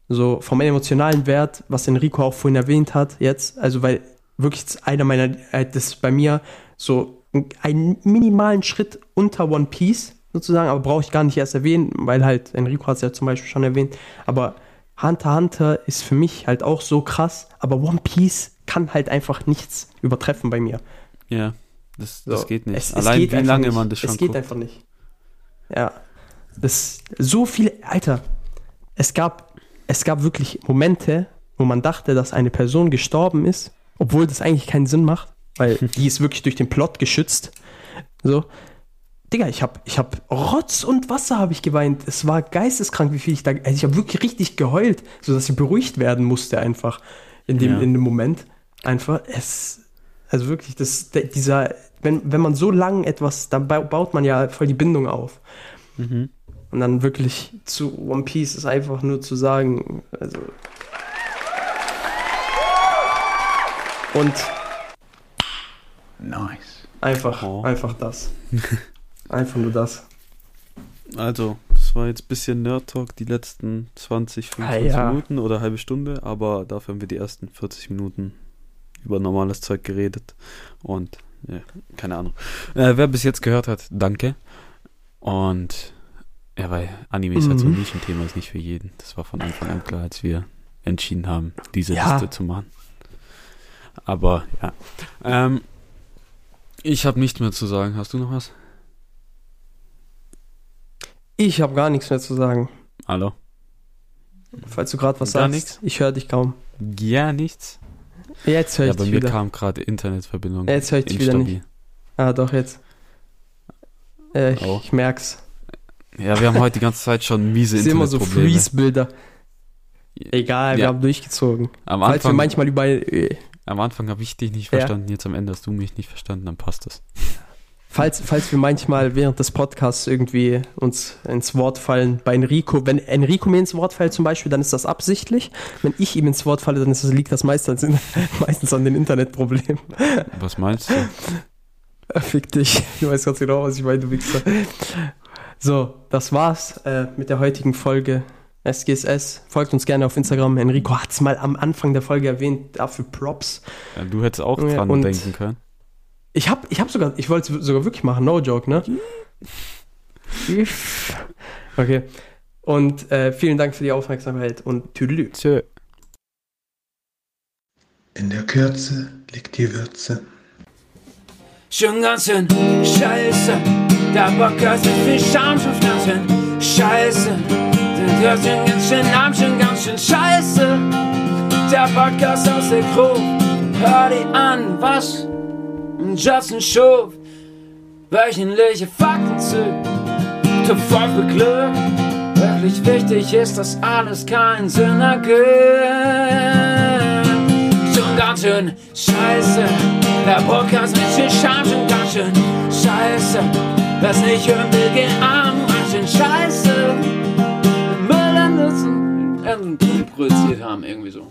S2: so vom emotionalen Wert, was Enrico auch vorhin erwähnt hat, jetzt, also weil wirklich einer meiner, äh, das ist bei mir so einen minimalen Schritt unter One Piece sozusagen, aber brauche ich gar nicht erst erwähnen, weil halt Enrico hat es ja zum Beispiel schon erwähnt, aber Hunter Hunter ist für mich halt auch so krass, aber One Piece kann halt einfach nichts übertreffen bei mir.
S3: ja, das, das
S2: So,
S3: geht nicht.
S2: Es, es
S3: Allein
S2: geht
S3: wie lange
S2: nicht.
S3: man das schon
S2: Es geht
S3: guckt.
S2: einfach nicht. Ja. Das so viele, Alter, es gab, es gab wirklich Momente, wo man dachte, dass eine Person gestorben ist, obwohl das eigentlich keinen Sinn macht, weil die ist wirklich durch den Plot geschützt. So. Digga, ich hab, ich hab Rotz und Wasser habe ich geweint. Es war geisteskrank, wie viel ich da, also ich habe wirklich richtig geheult, sodass ich beruhigt werden musste einfach in dem,
S3: Ja.
S2: in dem Moment. Einfach, es, also wirklich, das, der, dieser, wenn, wenn man so lang etwas, dann bau- baut man ja voll die Bindung auf.
S3: Mhm.
S2: Und dann wirklich zu One Piece ist einfach nur zu sagen, also. Und
S1: Nice.
S2: einfach,
S3: Oh.
S2: einfach das. Einfach nur das.
S3: Also, das war jetzt ein bisschen Nerd Talk, die letzten 20, 25
S2: Ah, ja.
S3: Minuten oder halbe Stunde, aber dafür haben wir die ersten 40 Minuten über normales Zeug geredet. Und, ja, keine Ahnung. Äh, wer bis jetzt gehört hat, danke. Und, ja, weil Anime ist halt so ein
S2: Mhm.
S3: Nischenthema, ist nicht für jeden. Das war von Anfang an klar, als wir entschieden haben, diese
S2: Ja.
S3: Liste zu machen. Aber, ja. Ähm, ich habe nichts mehr zu sagen. Hast du noch was?
S2: Ich habe gar nichts mehr zu sagen.
S3: Hallo?
S2: Falls du gerade was
S3: Gar
S2: sagst,
S3: nichts?
S2: ich höre dich kaum.
S3: Ja, nichts.
S2: Jetzt höre
S3: Ja,
S2: ich
S3: bei
S2: dich
S3: mir
S2: wieder.
S3: kam gerade Internetverbindung.
S2: Jetzt höre ich dich wieder nicht. Ah, doch, jetzt. Äh, ich,
S3: Oh.
S2: ich merk's.
S3: Ja, wir haben heute die ganze Zeit schon miese
S2: Ich sehe immer so
S3: Internetprobleme.
S2: Freeze-Bilder. Egal, wir
S3: Ja.
S2: haben durchgezogen.
S3: am
S2: Falls wir
S3: Anfang,
S2: manchmal über. Äh,
S3: am Anfang habe ich dich nicht
S2: Ja.
S3: verstanden, jetzt am Ende hast du mich nicht verstanden, dann passt das.
S2: Falls, falls wir manchmal während des Podcasts irgendwie uns ins Wort fallen, bei Enrico, wenn Enrico mir ins Wort fällt zum Beispiel, dann ist das absichtlich. Wenn ich ihm ins Wort falle, dann ist das, liegt das meistens, meistens an den Internetproblemen.
S3: Was meinst du?
S2: Fick dich. Du weißt ganz genau, was ich meine, du Wichser. So, das war's äh, mit der heutigen Folge SGSS. Folgt uns gerne auf Instagram. Enrico hat's mal am Anfang der Folge erwähnt. Dafür Props.
S3: Ja, du hättest auch dran
S2: und-
S3: denken können.
S2: Ich hab, ich hab sogar, ich wollte es sogar wirklich machen. No joke, ne? Okay. Und äh, vielen Dank für die Aufmerksamkeit und Tüdelü.
S3: Tschö.
S4: In der Kürze liegt die Würze.
S1: Schon ganz schön scheiße. Der Bock hat so viel Scham, schon ganz schön scheiße. Der schon ganz schön arm, schon ganz schön scheiße. Der Podcast aus der Gruppe, hör die an, was Justin Schuf. Wöchentliche Fakten zu, zu voll für Glück. Wirklich wichtig ist, dass alles keinen Sinn ergibt schon ganz schön scheiße. Der Podcast mit viel Scham schon ganz schön scheiße. Was nicht hören will, geht arm, ganz schön scheiße. Müll an produziert haben, irgendwie so.